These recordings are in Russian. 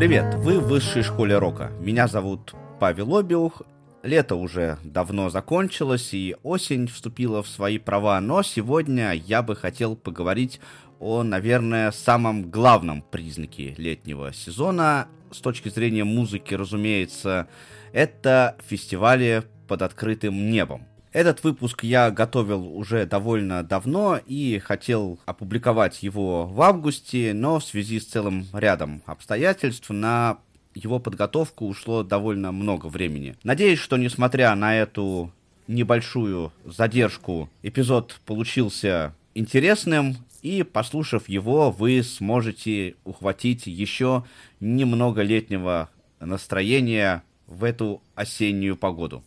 Привет, вы в высшей школе рока. Меня зовут Павел Обиух. Лето уже давно закончилось, и осень вступила в свои права, но сегодня я бы хотел поговорить о, наверное, самом главном признаке летнего сезона. С точки зрения музыки, разумеется, это фестивали под открытым небом. Этот выпуск я готовил уже довольно давно и хотел опубликовать его в августе, но в связи с целым рядом обстоятельств на его подготовку ушло довольно много времени. Надеюсь, что несмотря на эту небольшую задержку, эпизод получился интересным, и послушав его, вы сможете ухватить еще немного летнего настроения в эту осеннюю погоду.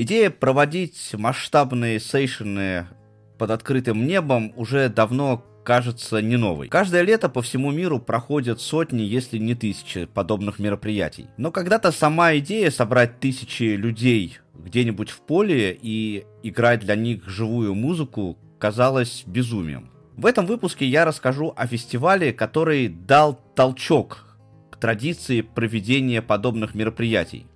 Идея проводить масштабные сейшены под открытым небом уже давно кажется не новой. Каждое лето по всему миру проходят сотни, если не тысячи подобных мероприятий. Но когда-то сама идея собрать тысячи людей где-нибудь в поле и играть для них живую музыку казалась безумием. В этом выпуске я расскажу о фестивале, который дал толчок к традиции проведения подобных мероприятий.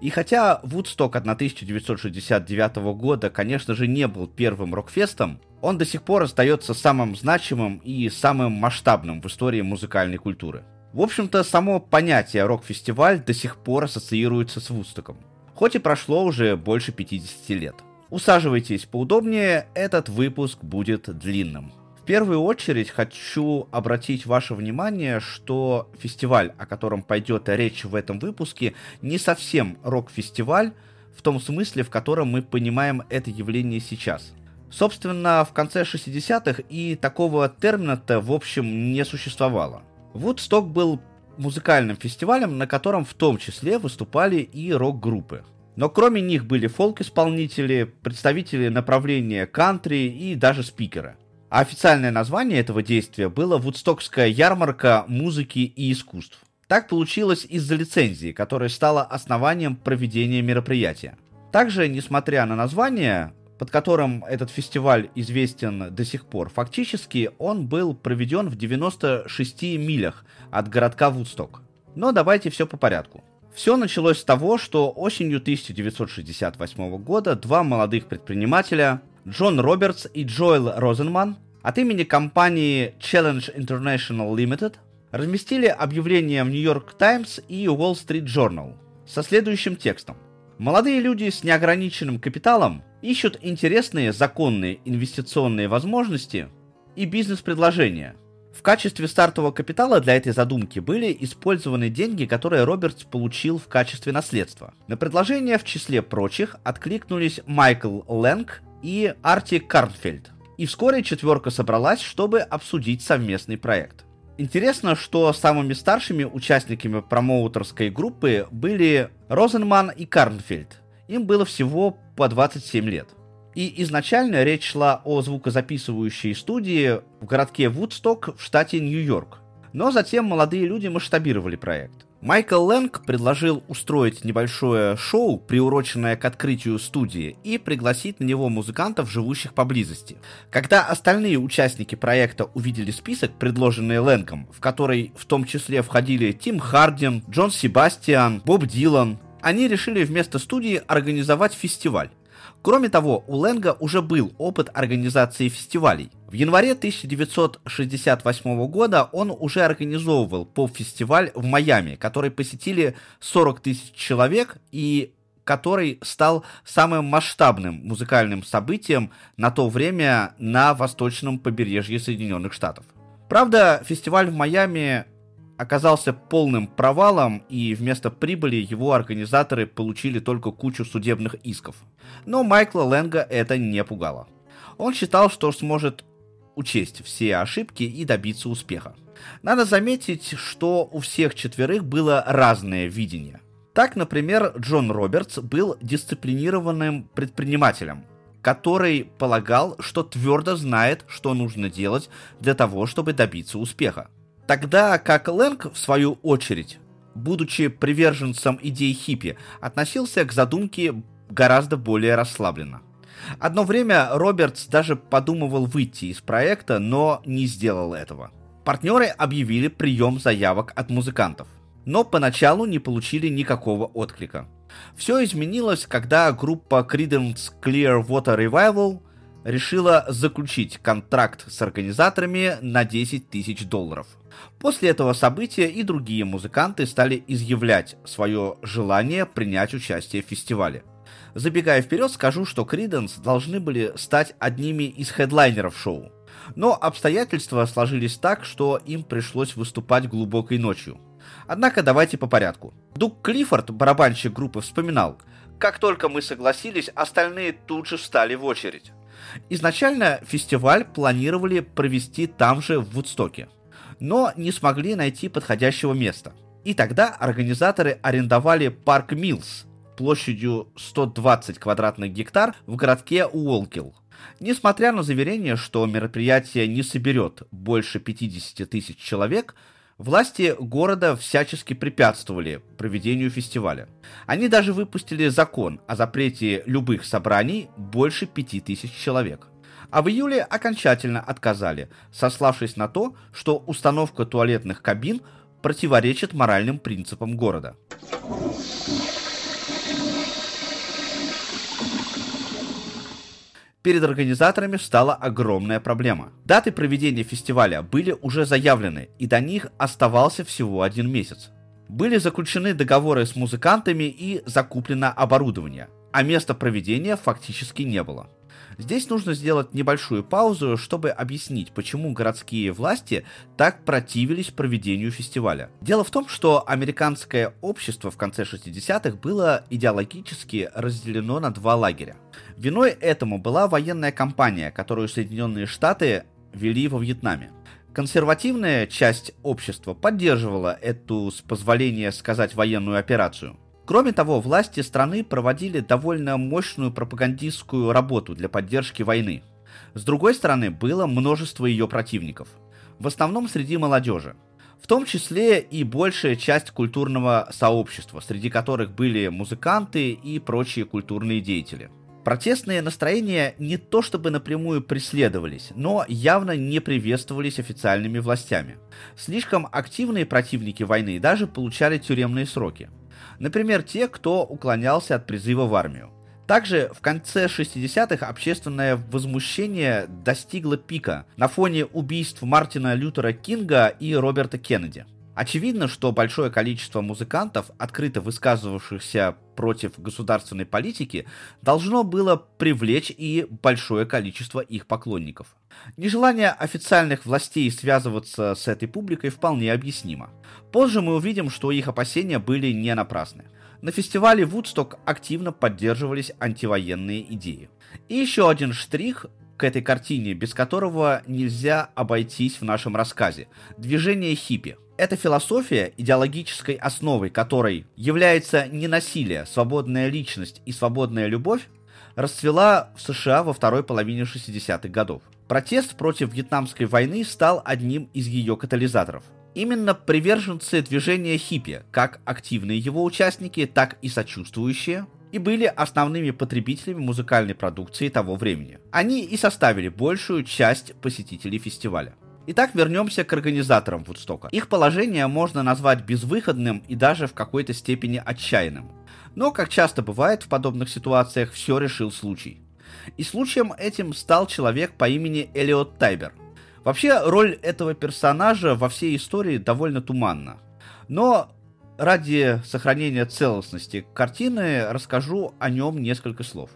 И хотя Вудсток 1969 года, конечно же, не был первым рок-фестом, он до сих пор остается самым значимым и самым масштабным в истории музыкальной культуры. В общем-то, само понятие рок-фестиваль до сих пор ассоциируется с Вудстоком, хоть и прошло уже больше 50 лет. Усаживайтесь поудобнее, этот выпуск будет длинным. Первую очередь хочу обратить ваше внимание, что фестиваль, о котором пойдет речь в этом выпуске, не совсем рок-фестиваль в том смысле, в котором мы понимаем это явление сейчас. Собственно, в конце 60-х и такого термина-то в общем не существовало. Вудсток был музыкальным фестивалем, на котором в том числе выступали и рок-группы. Но кроме них были фолк-исполнители, представители направления кантри и даже спикеры. А официальное название этого действия было Вудстокская ярмарка музыки и искусств. Так получилось из-за лицензии, которая стала основанием проведения мероприятия. Также, несмотря на название, под которым этот фестиваль известен до сих пор, фактически он был проведен в 96 милях от городка Вудсток. Но давайте все по порядку. Все началось с того, что осенью 1968 года два молодых предпринимателя, Джон Робертс и Джоэл Розенман, от имени компании Challenge International Limited разместили объявление в New York Times и Wall Street Journal со следующим текстом. Молодые люди с неограниченным капиталом ищут интересные законные инвестиционные возможности и бизнес-предложения. В качестве стартового капитала для этой задумки были использованы деньги, которые Робертс получил в качестве наследства. На предложение в числе прочих откликнулись Майкл Лэнг и Арти Карнфельд. И вскоре четверка собралась, чтобы обсудить совместный проект. Интересно, что самыми старшими участниками промоутерской группы были Розенман и Карнфельд. Им было всего по 27 лет. И изначально речь шла о звукозаписывающей студии в городке Вудсток в штате Нью-Йорк. Но затем молодые люди масштабировали проект. Майкл Лэнг предложил устроить небольшое шоу, приуроченное к открытию студии, и пригласить на него музыкантов, живущих поблизости. Когда остальные участники проекта увидели список, предложенный Лэнгом, в который в том числе входили Тим Хардин, Джон Себастьян, Боб Дилан, они решили вместо студии организовать фестиваль. Кроме того, у Лэнга уже был опыт организации фестивалей. В январе 1968 года он уже организовывал поп-фестиваль в Майами, который посетили 40 тысяч человек и который стал самым масштабным музыкальным событием на то время на восточном побережье Соединенных Штатов. Правда, фестиваль в Майами оказался полным провалом, и вместо прибыли его организаторы получили только кучу судебных исков. Но Майкла Лэнга это не пугало. Он считал, что сможет учесть все ошибки и добиться успеха. Надо заметить, что у всех четверых было разное видение. Так, например, Джон Робертс был дисциплинированным предпринимателем, который полагал, что твердо знает, что нужно делать для того, чтобы добиться успеха. Тогда как Лэнг, в свою очередь, будучи приверженцем идей хиппи, относился к задумке гораздо более расслабленно. Одно время Робертс даже подумывал выйти из проекта, но не сделал этого. Партнеры объявили прием заявок от музыкантов, но поначалу не получили никакого отклика. Все изменилось, когда группа Creedence Clearwater Revival решила заключить контракт с организаторами на 10 тысяч долларов. После этого события и другие музыканты стали изъявлять свое желание принять участие в фестивале. Забегая вперед, скажу, что Creedence должны были стать одними из хедлайнеров шоу. Но обстоятельства сложились так, что им пришлось выступать глубокой ночью. Однако давайте по порядку. Дук Клиффорд, барабанщик группы, вспоминал, как только мы согласились, остальные тут же встали в очередь. Изначально фестиваль планировали провести там же, в Вудстоке, но не смогли найти подходящего места. И тогда организаторы арендовали парк Милс площадью 120 квадратных гектар в городке Уолкилл. Несмотря на заверение, что мероприятие не соберет больше 50 тысяч человек, власти города всячески препятствовали проведению фестиваля. Они даже выпустили закон о запрете любых собраний больше 5000 человек. А в июле окончательно отказали, сославшись на то, что установка туалетных кабин противоречит моральным принципам города. Перед организаторами стала огромная проблема. Даты проведения фестиваля были уже заявлены, и до них оставался всего один месяц. Были заключены договоры с музыкантами и закуплено оборудование, а места проведения фактически не было. Здесь нужно сделать небольшую паузу, чтобы объяснить, почему городские власти так противились проведению фестиваля. Дело в том, что американское общество в конце 60-х было идеологически разделено на два лагеря. Виной этому была военная кампания, которую Соединенные Штаты вели во Вьетнаме. Консервативная часть общества поддерживала эту, с позволения сказать, военную операцию. Кроме того, власти страны проводили довольно мощную пропагандистскую работу для поддержки войны. С другой стороны, было множество ее противников, в основном среди молодежи, в том числе и большая часть культурного сообщества, среди которых были музыканты и прочие культурные деятели. Протестные настроения не то чтобы напрямую преследовались, но явно не приветствовались официальными властями. Слишком активные противники войны даже получали тюремные сроки. Например, те, кто уклонялся от призыва в армию. Также в конце 60-х общественное возмущение достигло пика на фоне убийств Мартина Лютера Кинга и Роберта Кеннеди. Очевидно, что большое количество музыкантов, открыто высказывавшихся против государственной политики, должно было привлечь и большое количество их поклонников. Нежелание официальных властей связываться с этой публикой вполне объяснимо. Позже мы увидим, что их опасения были не напрасны. На фестивале Вудсток активно поддерживались антивоенные идеи. И еще один штрих к этой картине, без которого нельзя обойтись в нашем рассказе – движение хиппи – эта философия, идеологической основой которой является не насилие, свободная личность и свободная любовь, расцвела в США во второй половине 60-х годов. Протест против Вьетнамской войны стал одним из ее катализаторов. Именно приверженцы движения хиппи, как активные его участники, так и сочувствующие, и были основными потребителями музыкальной продукции того времени. Они и составили большую часть посетителей фестиваля. Итак, вернемся к организаторам Вудстока. Их положение можно назвать безвыходным и даже в какой-то степени отчаянным. Но, как часто бывает в подобных ситуациях, все решил случай. И случаем этим стал человек по имени Элиот Тайбер. Вообще, роль этого персонажа во всей истории довольно туманна. Но ради сохранения целостности картины расскажу о нем несколько слов.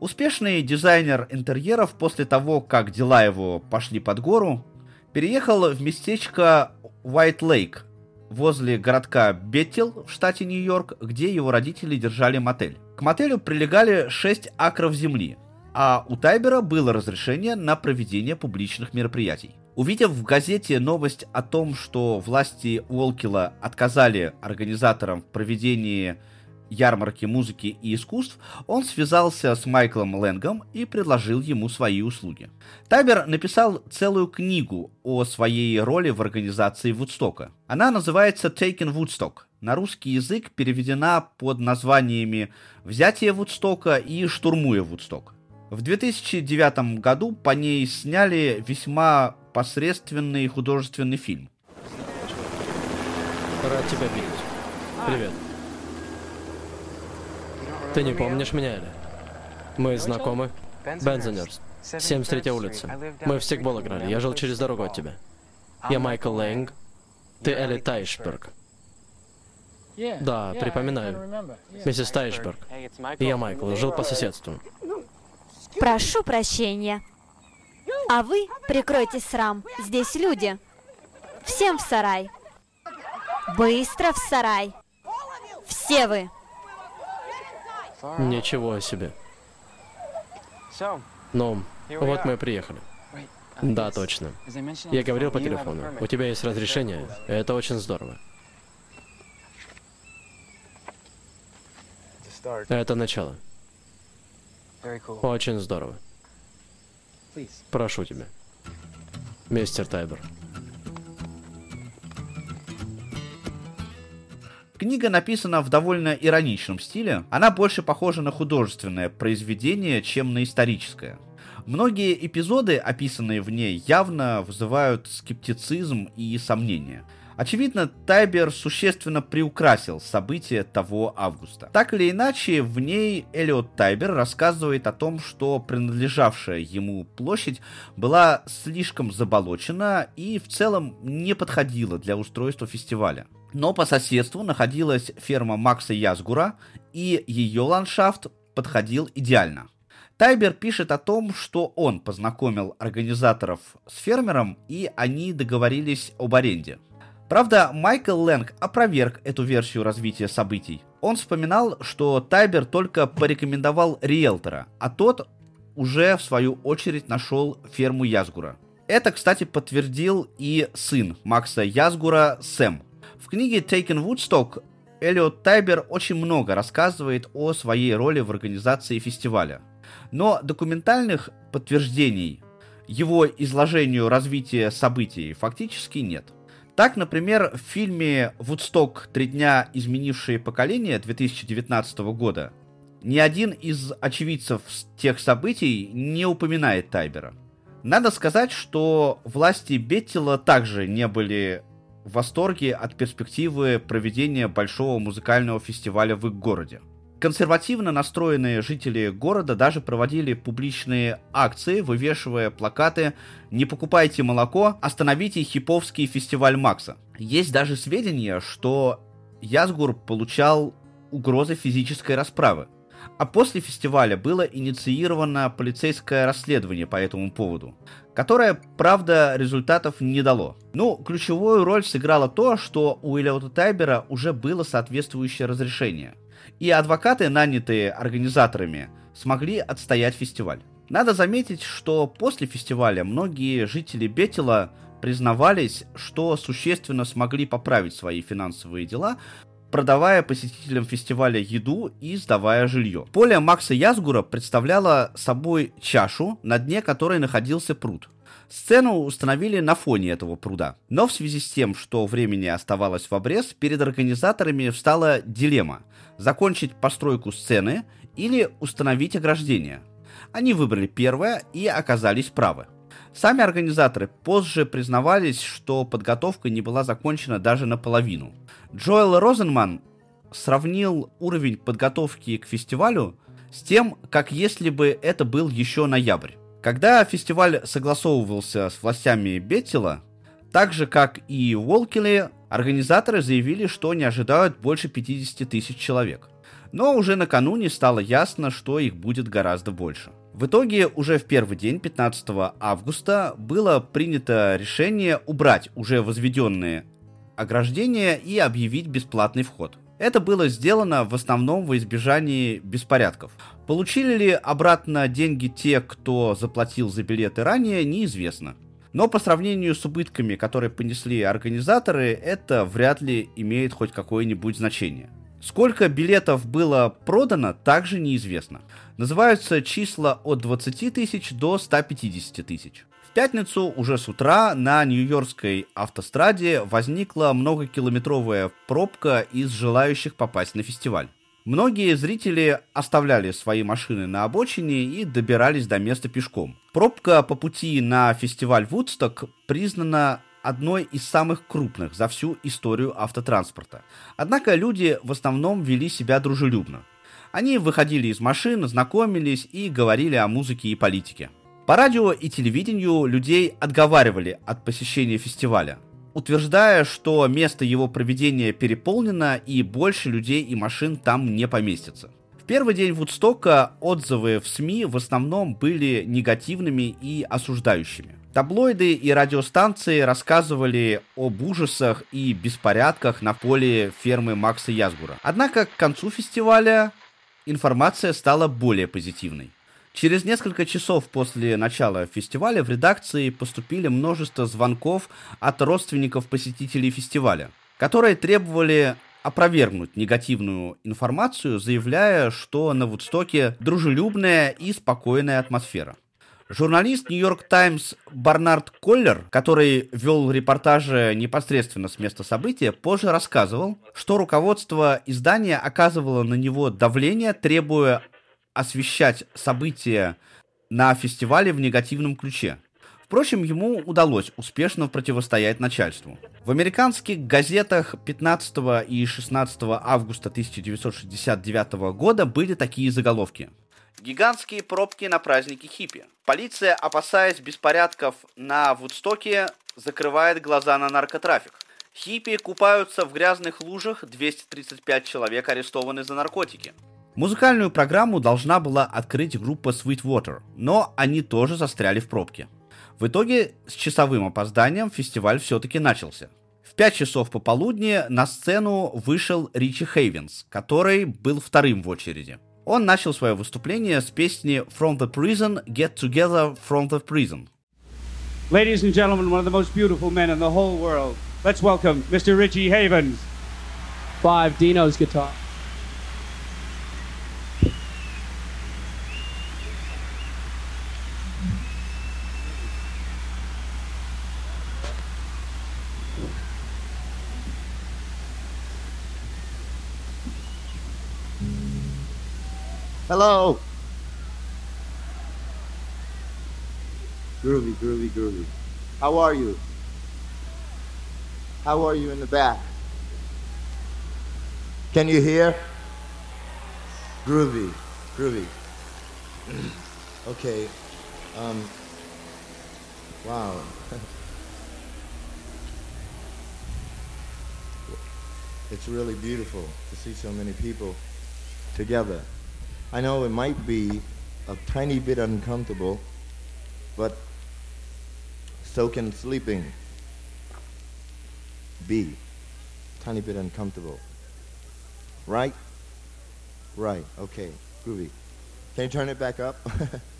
Успешный дизайнер интерьеров после того, как дела его пошли под гору, переехал в местечко Уайт Лейк возле городка Беттел в штате Нью-Йорк, где его родители держали мотель. К мотелю прилегали 6 акров земли, а у Тайбера было разрешение на проведение публичных мероприятий. Увидев в газете новость о том, что власти Уолкила отказали организаторам в проведении ярмарки музыки и искусств, он связался с Майклом Лэнгом и предложил ему свои услуги. Тайбер написал целую книгу о своей роли в организации Вудстока. Она называется «Taken Woodstock», на русский язык переведена под названиями «Взятие Вудстока» и «Штурмуя Вудсток». В 2009 году по ней сняли весьма посредственный художественный фильм. Рад тебя видеть. Привет. Ты не помнишь меня, или? Мы знакомы. Бензенерс. 73 улица. Мы в стикбол играли. Я жил через дорогу от тебя. Я Майкл Лэнг. Ты Элли Тайшберг. Да, припоминаю. Миссис Тайшберг. Я Майкл. Жил по соседству. Прошу прощения. А вы прикройте срам. Здесь люди. Всем в сарай. Быстро в сарай. Все вы. Ничего себе. Ну, вот мы и приехали. Да, точно. Я говорил по телефону. У тебя есть разрешение. Это очень здорово. Это начало. Очень здорово. Прошу тебя. Мистер Тайбер. Книга написана в довольно ироничном стиле. Она больше похожа на художественное произведение, чем на историческое. Многие эпизоды, описанные в ней, явно вызывают скептицизм и сомнения. Очевидно, Тайбер существенно приукрасил события того августа. Так или иначе, в ней Элиот Тайбер рассказывает о том, что принадлежавшая ему площадь была слишком заболочена и в целом не подходила для устройства фестиваля. Но по соседству находилась ферма Макса Язгура, и ее ландшафт подходил идеально. Тайбер пишет о том, что он познакомил организаторов с фермером, и они договорились об аренде. Правда, Майкл Лэнг опроверг эту версию развития событий. Он вспоминал, что Тайбер только порекомендовал риэлтора, а тот уже в свою очередь нашел ферму Язгура. Это, кстати, подтвердил и сын Макса Язгура Сэм. В книге Taken Woodstock Эллиот Тайбер очень много рассказывает о своей роли в организации фестиваля. Но документальных подтверждений его изложению развития событий фактически нет. Так, например, в фильме «Вудсток. Три дня, изменившие поколение» 2019 года ни один из очевидцев тех событий не упоминает Тайбера. Надо сказать, что власти Беттила также не были в восторге от перспективы проведения большого музыкального фестиваля в их городе. Консервативно настроенные жители города даже проводили публичные акции, вывешивая плакаты «Не покупайте молоко, остановите хиповский фестиваль Макса». Есть даже сведения, что Язгур получал угрозы физической расправы. А после фестиваля было инициировано полицейское расследование по этому поводу, которое, правда, результатов не дало. Ну, ключевую роль сыграло то, что у Элиота Тайбера уже было соответствующее разрешение – и адвокаты, нанятые организаторами, смогли отстоять фестиваль. Надо заметить, что после фестиваля многие жители Бетела признавались, что существенно смогли поправить свои финансовые дела, продавая посетителям фестиваля еду и сдавая жилье. Поле Макса Язгура представляло собой чашу, на дне которой находился пруд. Сцену установили на фоне этого пруда. Но в связи с тем, что времени оставалось в обрез, перед организаторами встала дилемма – закончить постройку сцены или установить ограждение. Они выбрали первое и оказались правы. Сами организаторы позже признавались, что подготовка не была закончена даже наполовину. Джоэл Розенман сравнил уровень подготовки к фестивалю с тем, как если бы это был еще ноябрь. Когда фестиваль согласовывался с властями Беттила, так же как и Уолкили, организаторы заявили, что не ожидают больше 50 тысяч человек. Но уже накануне стало ясно, что их будет гораздо больше. В итоге уже в первый день, 15 августа, было принято решение убрать уже возведенные ограждения и объявить бесплатный вход. Это было сделано в основном во избежании беспорядков. Получили ли обратно деньги те, кто заплатил за билеты ранее, неизвестно. Но по сравнению с убытками, которые понесли организаторы, это вряд ли имеет хоть какое-нибудь значение. Сколько билетов было продано, также неизвестно. Называются числа от 20 тысяч до 150 тысяч. В пятницу уже с утра на Нью-Йоркской автостраде возникла многокилометровая пробка из желающих попасть на фестиваль. Многие зрители оставляли свои машины на обочине и добирались до места пешком. Пробка по пути на фестиваль Вудсток признана одной из самых крупных за всю историю автотранспорта. Однако люди в основном вели себя дружелюбно. Они выходили из машин, знакомились и говорили о музыке и политике. По радио и телевидению людей отговаривали от посещения фестиваля, утверждая, что место его проведения переполнено и больше людей и машин там не поместится. В первый день Вудстока отзывы в СМИ в основном были негативными и осуждающими. Таблоиды и радиостанции рассказывали об ужасах и беспорядках на поле фермы Макса Язгура. Однако к концу фестиваля информация стала более позитивной. Через несколько часов после начала фестиваля в редакции поступили множество звонков от родственников посетителей фестиваля, которые требовали опровергнуть негативную информацию, заявляя, что на Вудстоке дружелюбная и спокойная атмосфера. Журналист Нью-Йорк Таймс Барнард Коллер, который вел репортажи непосредственно с места события, позже рассказывал, что руководство издания оказывало на него давление, требуя освещать события на фестивале в негативном ключе. Впрочем, ему удалось успешно противостоять начальству. В американских газетах 15 и 16 августа 1969 года были такие заголовки. Гигантские пробки на празднике хиппи. Полиция, опасаясь беспорядков на Вудстоке, закрывает глаза на наркотрафик. Хиппи купаются в грязных лужах, 235 человек арестованы за наркотики. Музыкальную программу должна была открыть группа Sweetwater, но они тоже застряли в пробке. В итоге с часовым опозданием фестиваль все-таки начался. В 5 часов пополудни на сцену вышел Ричи Хейвенс, который был вторым в очереди. Он начал свое выступление с песни From the Prison, Get Together from the Prison. Ladies and gentlemen, one of the most beautiful men in the whole world. Let's welcome Mr. Richie Havens. Five, Dino's guitar. Hello. Groovy, groovy, groovy. How are you? How are you in the back? Can you hear? Groovy, groovy. okay. Um. Wow. it's really beautiful to see so many people together. I know it might be a tiny bit uncomfortable, but so can sleeping be. Tiny bit uncomfortable. Right? Right, okay, groovy. Can you turn it back up?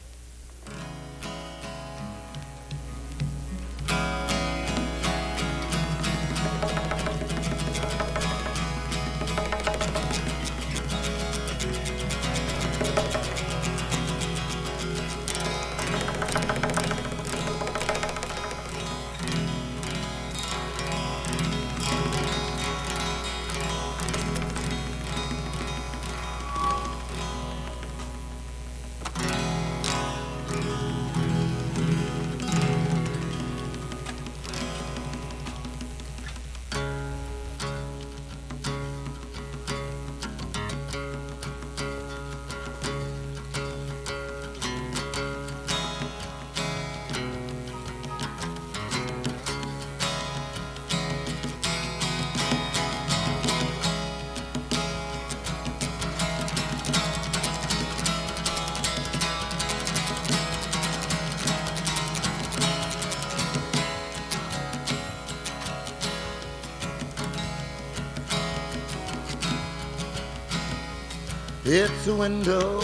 window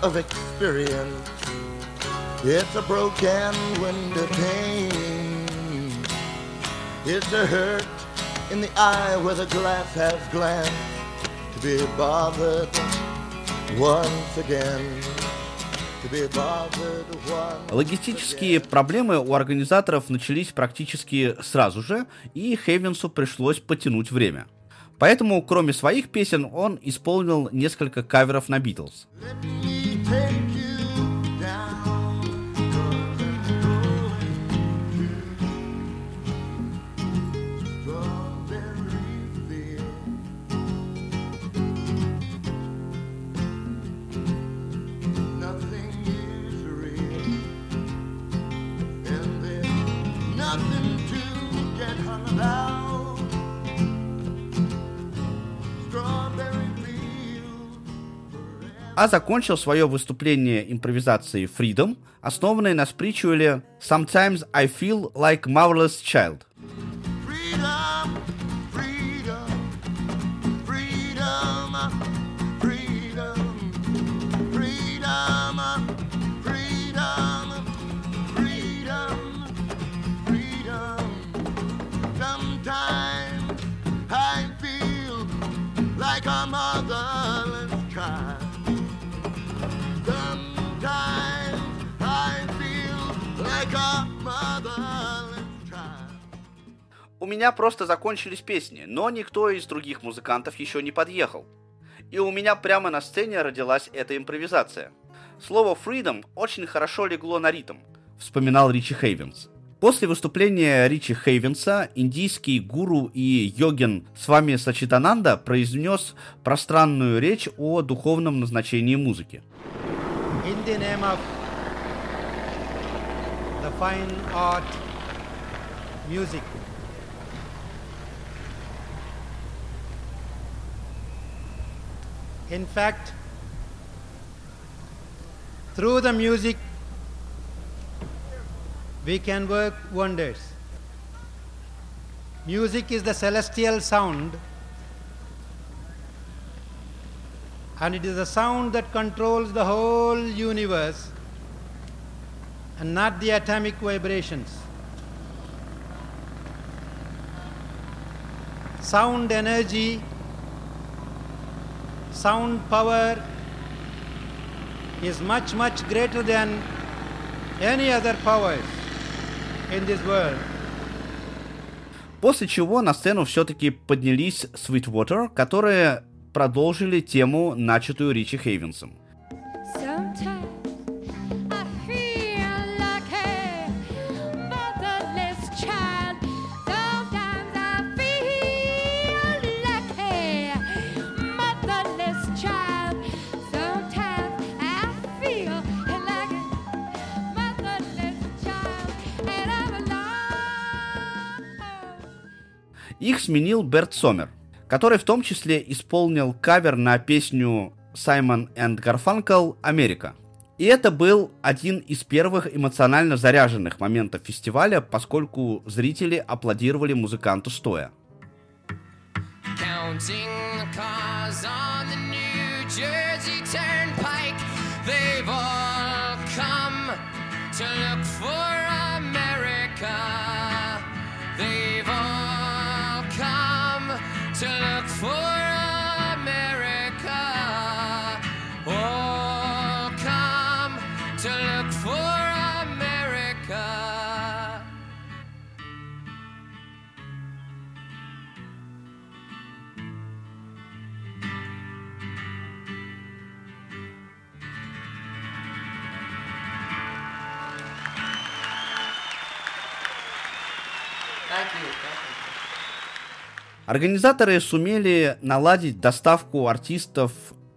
of experience. It's a broken window pane. It's a hurt in the eye where the glass has glanced. to be bothered once again. Логистические проблемы у организаторов начались практически сразу же, и Хейвенсу пришлось потянуть время. Поэтому, кроме своих песен, он исполнил несколько каверов на Битлз. Let me take А закончил свое выступление импровизацией Freedom, основанной на спритчуэле Sometimes I Feel Like Marvelous Child. Меня просто закончились песни, но никто из других музыкантов еще не подъехал. И у меня прямо на сцене родилась эта импровизация. Слово «freedom» очень хорошо легло на ритм, вспоминал Ричи Хейвенс. После выступления Ричи Хейвенса индийский гуру и йогин с вами Сачитананда произнес пространную речь о духовном назначении музыки. in the name of the fine art music. In fact, through the music, we can work wonders. Music is the celestial sound and it is a sound that controls the whole universe and not the atomic vibrations. Sound energy, sound power is much, much greater than any other powers in this world. После чего на сцену все-таки поднялись Sweetwater, которые продолжили тему, начатую Ричи Хейвенсом. Их сменил Берт Сомер, который в том числе исполнил кавер на песню Саймон энд Гарфанкл «Америка». И это был один из первых эмоционально заряженных моментов фестиваля, поскольку зрители аплодировали музыканту стоя. To look for Организаторы сумели наладить доставку артистов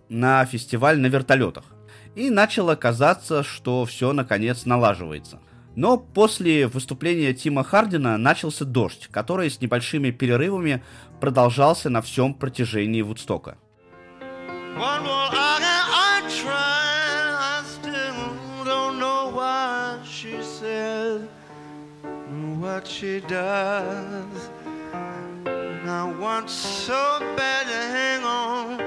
на фестиваль на вертолетах. И начало казаться, что все наконец налаживается. Но после выступления Тима Хардина начался дождь, который с небольшими перерывами продолжался на всем протяжении Вудстока. What she does. I want so bad to hang on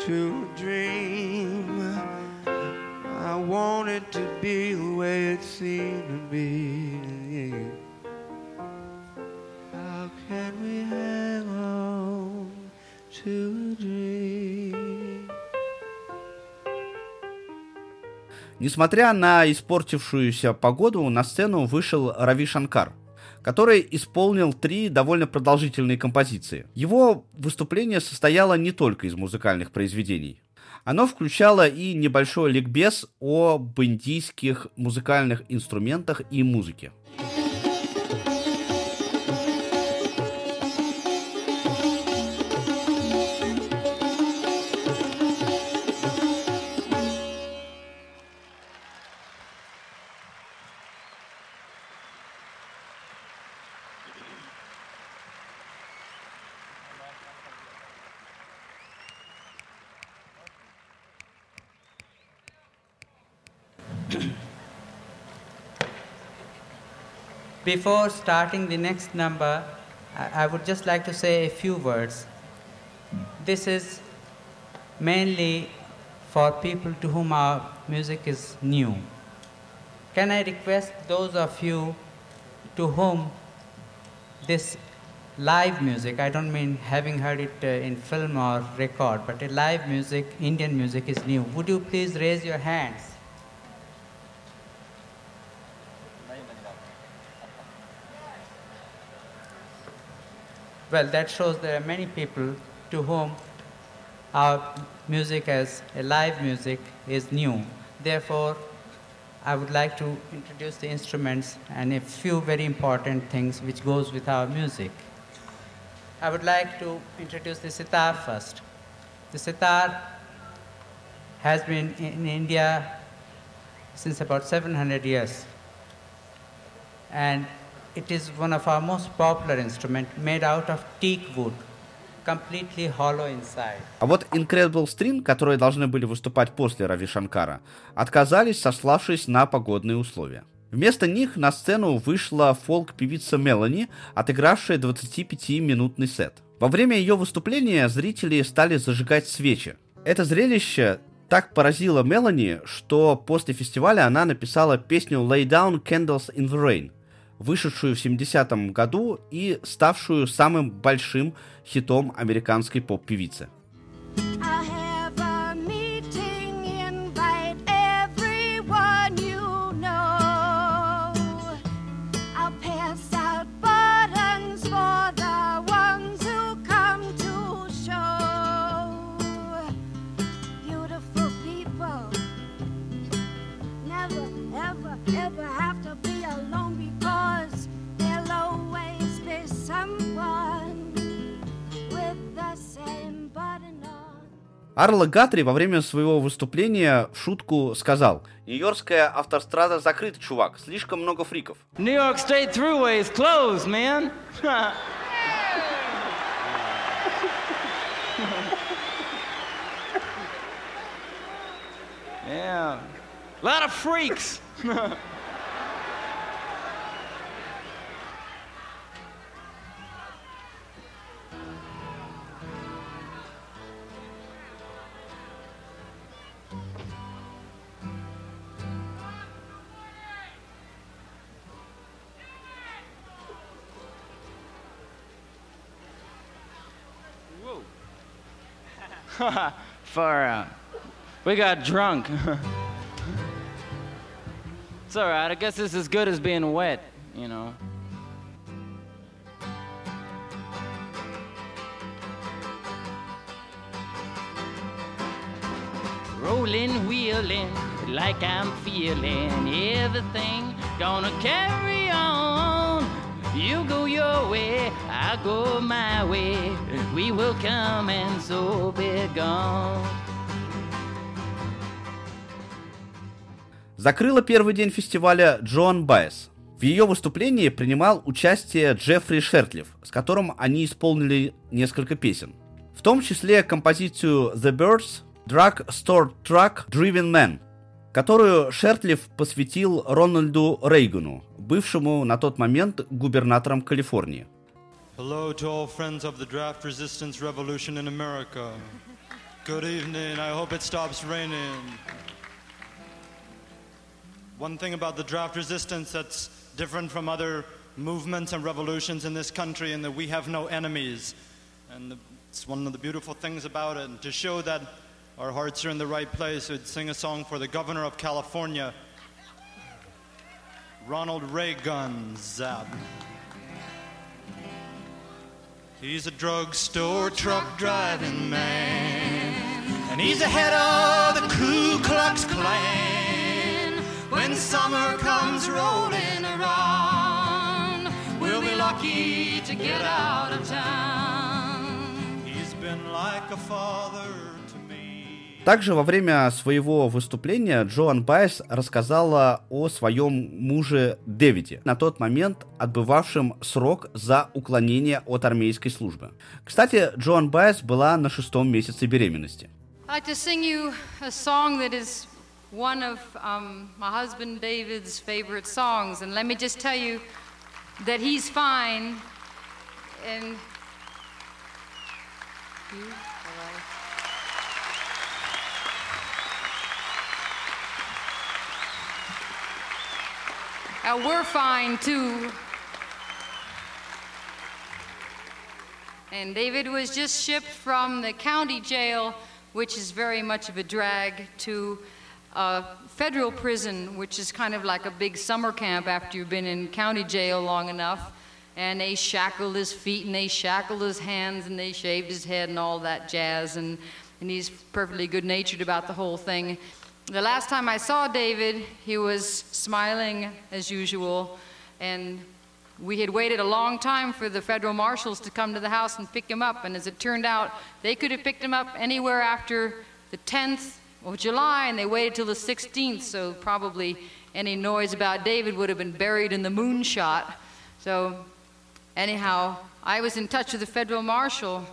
to a dream. I want it to be the way it seemed to be. How can we hang on to a dream? Несмотря на испортившуюся погоду, на сцену вышел Рави Шанкар – который исполнил три довольно продолжительные композиции. Его выступление состояло не только из музыкальных произведений. Оно включало и небольшой ликбез об индийских музыкальных инструментах и музыке. Before starting the next number, I, would just like to say a few words. This is mainly for people to whom our music is new. Can I request those of you to whom this live music, I don't mean having heard it uh, in film or record, but live music, Indian music is new. Would you please raise your hands? Well, that shows there are many people to whom our music as a live music is new. Therefore, I would like to introduce the instruments and a few very important things which goes with our music. I would like to introduce the sitar first. The sitar has been in India since about 700 years. And it is one of our most popular instruments made out of teak wood, completely hollow inside. А вот Incredible String, которые должны были выступать после Рави Шанкара, отказались, сославшись на погодные условия. Вместо них на сцену вышла фолк-певица Мелани, отыгравшая 25-минутный сет. Во время ее выступления зрители стали зажигать свечи. Это зрелище так поразило Мелани, что после фестиваля она написала песню Lay Down Candles in the Rain, вышедшую в 70-м году и ставшую самым большим хитом американской поп-певицы. I'll Арла Гатри во время своего выступления в шутку сказал «Нью-Йоркская автострада закрыта, чувак, слишком много фриков». New York State Thruway is closed, man. yeah. A lot of freaks. Far out. We got drunk. it's all right. I guess it's as good as being wet, you know. Rolling, wheeling, like I'm feeling everything. Gonna carry on. You go your way, I go my way. We will come and so be gone. Закрыла первый день фестиваля Джоан Байес. В ее выступлении принимал участие Джеффри Шертлиф, с которым они исполнили несколько песен. В том числе композицию The Birds Drug Store Truck Driven Man, которую Шертлиф посвятил Рональду Рейгану, бывшему на тот момент губернатором Калифорнии. Hello to all friends of the draft resistance revolution in America. Good evening. I hope it stops raining. One thing about the draft resistance that's different from other movements and revolutions in this country in that we have no enemies. And the, it's one of the beautiful things about it. And to show that our hearts are in the right place, we'd sing a song for the governor of California, Ronald Reagan Zab. He's a drugstore truck driving man, and he's the head of the Ku Klux Klan. When summer comes rolling around, we'll be lucky to get out of town. He's been like a father. Также во время своего выступления Джоан Байс рассказала о своем муже Дэвиде, на тот момент отбывавшем срок за уклонение от армейской службы. Кстати, Джоан Байс была на шестом месяце беременности. Um, that he's fine. And. You? Uh, we're fine too. And David was just shipped from the county jail, which is very much of a drag, to a federal prison, which is kind of like a big summer camp after you've been in county jail long enough. And they shackled his feet and they shackled his hands and they shaved his head and all that jazz. And, and he's perfectly good natured about the whole thing. The last time I saw David, he was smiling as usual. And we had waited a long time for the federal marshals to come to the house and pick him up. And as it turned out, they could have picked him up anywhere after the 10th of July, and they waited till the 16th, so probably any noise about David would have been buried in the moonshot. So, anyhow, I was in touch with the federal marshal,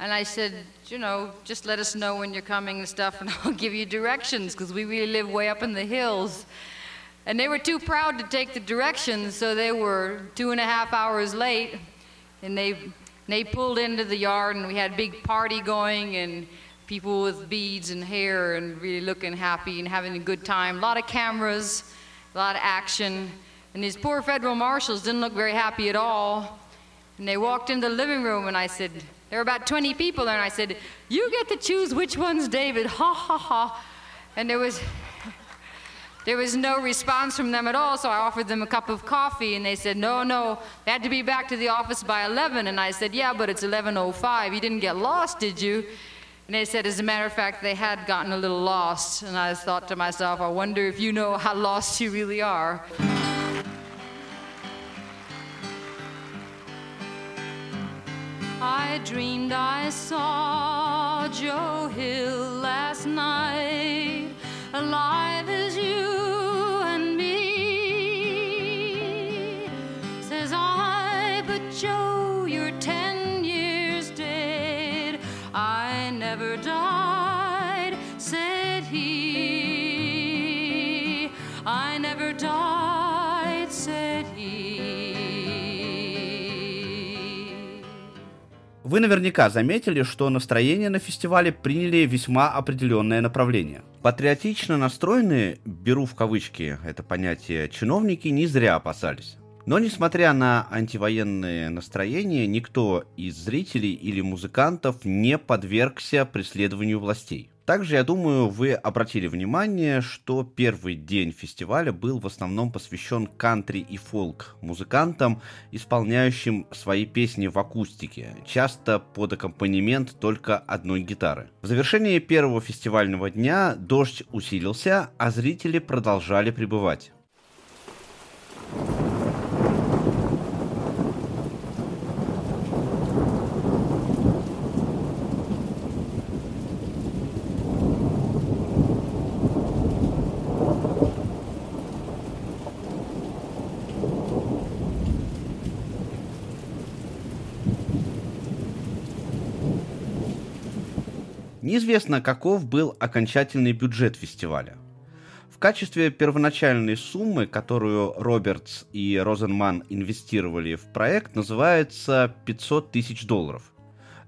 and I said, you know, just let us know when you're coming and stuff, and I'll give you directions, because we really live way up in the hills. And they were too proud to take the directions, so they were two and a half hours late, and they they pulled into the yard, and we had a big party going, and people with beads and hair and really looking happy and having a good time. A lot of cameras, a lot of action. And these poor federal marshals didn't look very happy at all. And they walked into the living room and I said, there were about 20 people there, and I said, You get to choose which one's David. Ha ha ha. And there was there was no response from them at all, so I offered them a cup of coffee, and they said, no, no, they had to be back to the office by 11. And I said, yeah, but it's 11.05. You didn't get lost, did you? And they said, as a matter of fact, they had gotten a little lost. And I thought to myself, I wonder if you know how lost you really are. I dreamed I saw Joe Hill last night, alive as you Вы наверняка заметили, что настроения на фестивале приняли весьма определенное направление. Патриотично настроенные, беру в кавычки это понятие, чиновники не зря опасались. Но несмотря на антивоенные настроения, никто из зрителей или музыкантов не подвергся преследованию властей. Также, я думаю, вы обратили внимание, что первый день фестиваля был в основном посвящен кантри и фолк музыкантам, исполняющим свои песни в акустике, часто под аккомпанемент только одной гитары. В завершении первого фестивального дня дождь усилился, а зрители продолжали пребывать. Неизвестно, каков был окончательный бюджет фестиваля. В качестве первоначальной суммы, которую Робертс и Розенман инвестировали в проект, называется 500 тысяч долларов.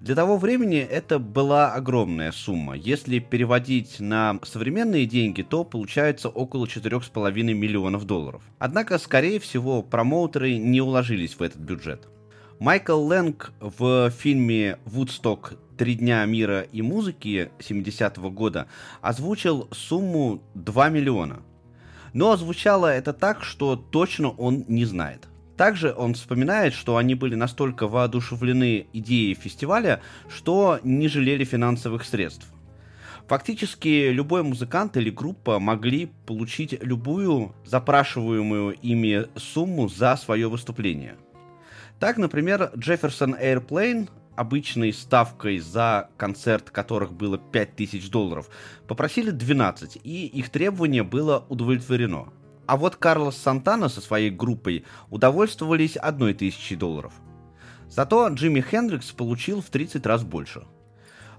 Для того времени это была огромная сумма. Если переводить на современные деньги, то получается около 4,5 миллионов долларов. Однако, скорее всего, промоутеры не уложились в этот бюджет. Майкл Лэнг в фильме «Вудсток. Три дня мира и музыки» 70-го года озвучил сумму 2 миллиона. Но озвучало это так, что точно он не знает. Также он вспоминает, что они были настолько воодушевлены идеей фестиваля, что не жалели финансовых средств. Фактически любой музыкант или группа могли получить любую запрашиваемую ими сумму за свое выступление. Так, например, Jefferson Airplane обычной ставкой за концерт которых было 5000 долларов, попросили 12, и их требование было удовлетворено. А вот Карлос Сантана со своей группой удовольствовались одной тысячей долларов. Зато Джимми Хендрикс получил в 30 раз больше.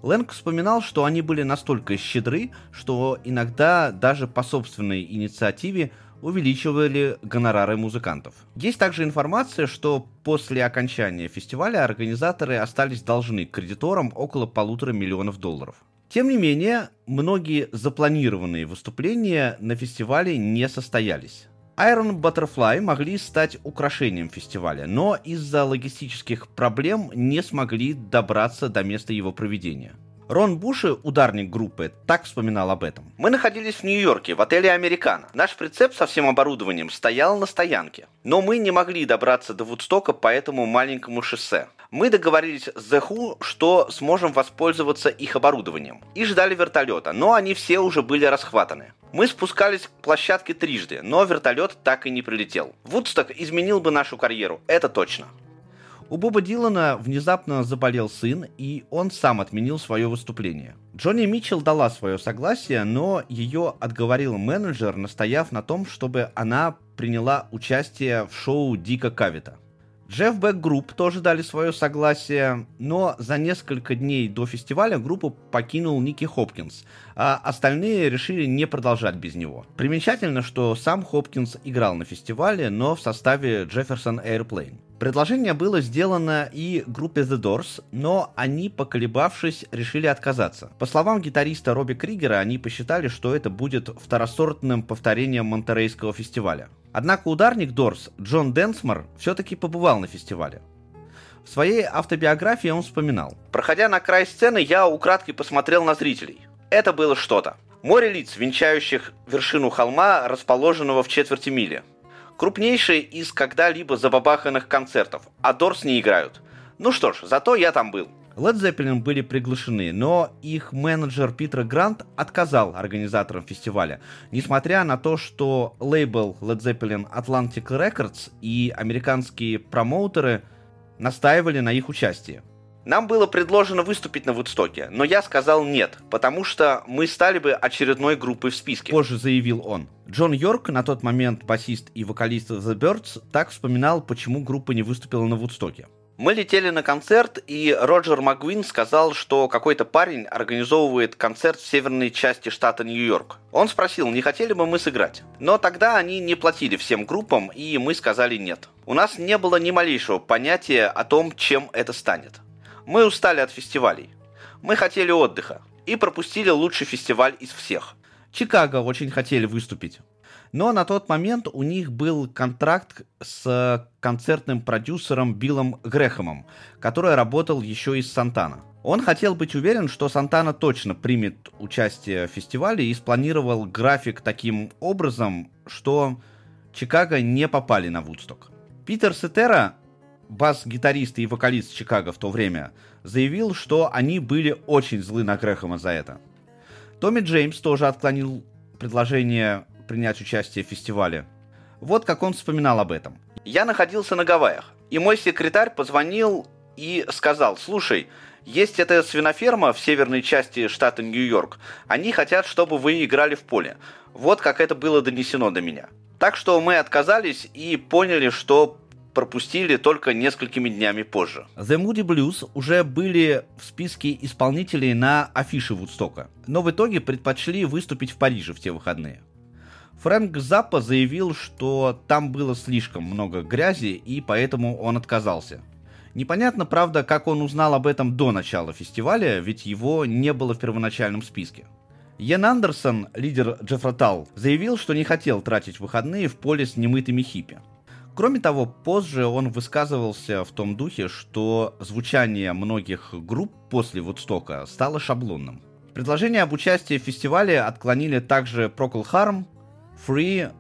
Лэнг вспоминал, что они были настолько щедры, что иногда даже по собственной инициативе увеличивали гонорары музыкантов. Есть также информация, что после окончания фестиваля организаторы остались должны кредиторам около полутора миллионов долларов. Тем не менее, многие запланированные выступления на фестивале не состоялись. Iron Butterfly могли стать украшением фестиваля, но из-за логистических проблем не смогли добраться до места его проведения. Рон Буши, ударник группы, так вспоминал об этом. Мы находились в Нью-Йорке, в отеле «Американо». Наш прицеп со всем оборудованием стоял на стоянке. Но мы не могли добраться до Вудстока по этому маленькому шоссе. Мы договорились с The Who, что сможем воспользоваться их оборудованием. И ждали вертолета, но они все уже были расхватаны. Мы спускались к площадке трижды, но вертолет так и не прилетел. Вудсток изменил бы нашу карьеру, это точно. У Боба Дилана внезапно заболел сын, и он сам отменил свое выступление. Джони Митчелл дала свое согласие, но ее отговорил менеджер, настояв на том, чтобы она приняла участие в шоу Дика Каветта. Джефф Бек Групп тоже дали свое согласие, но за несколько дней до фестиваля группу покинул Ники Хопкинс, а остальные решили не продолжать без него. Примечательно, что сам Хопкинс играл на фестивале, но в составе Jefferson Airplane. Предложение было сделано и группе The Doors, но они, поколебавшись, решили отказаться. По словам гитариста Робби Кригера, они посчитали, что это будет второсортным повторением Монтерейского фестиваля. Однако ударник Doors Джон Денсмор все-таки побывал на фестивале. В своей автобиографии он вспоминал. «Проходя на край сцены, я украдкой посмотрел на зрителей. Это было что-то. Море лиц, венчающих вершину холма, расположенного в четверти мили. Крупнейший из когда-либо забабаханных концертов, а Дорс не играют. Ну что ж, зато я там был. Led Zeppelin были приглашены, но их менеджер Питер Грант отказал организаторам фестиваля, несмотря на то, что лейбл Led Zeppelin Atlantic Records и американские промоутеры настаивали на их участии. Нам было предложено выступить на Вудстоке, но я сказал нет, потому что мы стали бы очередной группой в списке. Позже заявил он. Джон Йорк, на тот момент басист и вокалист The Birds, так вспоминал, почему группа не выступила на Вудстоке. Мы летели на концерт, и Роджер Маквин сказал, что какой-то парень организовывает концерт в северной части штата Нью-Йорк. Он спросил, не хотели бы мы сыграть. Но тогда они не платили всем группам, и мы сказали нет. У нас не было ни малейшего понятия о том, чем это станет. Мы устали от фестивалей. Мы хотели отдыха и пропустили лучший фестиваль из всех. Чикаго очень хотели выступить. Но на тот момент у них был контракт с концертным продюсером Биллом Грехомом, который работал еще из Сантана. Он хотел быть уверен, что Сантана точно примет участие в фестивале и спланировал график таким образом, что Чикаго не попали на Вудсток. Питер Сетера бас-гитарист и вокалист Чикаго в то время, заявил, что они были очень злы на Грэхэма за это. Томми Джеймс тоже отклонил предложение принять участие в фестивале. Вот как он вспоминал об этом. «Я находился на Гавайях, и мой секретарь позвонил и сказал, слушай, есть эта свиноферма в северной части штата Нью-Йорк. Они хотят, чтобы вы играли в поле. Вот как это было донесено до меня. Так что мы отказались и поняли, что пропустили только несколькими днями позже. The Moody Blues уже были в списке исполнителей на афише Вудстока, но в итоге предпочли выступить в Париже в те выходные. Фрэнк Заппа заявил, что там было слишком много грязи, и поэтому он отказался. Непонятно, правда, как он узнал об этом до начала фестиваля, ведь его не было в первоначальном списке. Йен Андерсон, лидер Джеффротал, заявил, что не хотел тратить выходные в поле с немытыми хиппи. Кроме того, позже он высказывался в том духе, что звучание многих групп после Вудстока стало шаблонным. Предложение об участии в фестивале отклонили также Procol Harum, Free,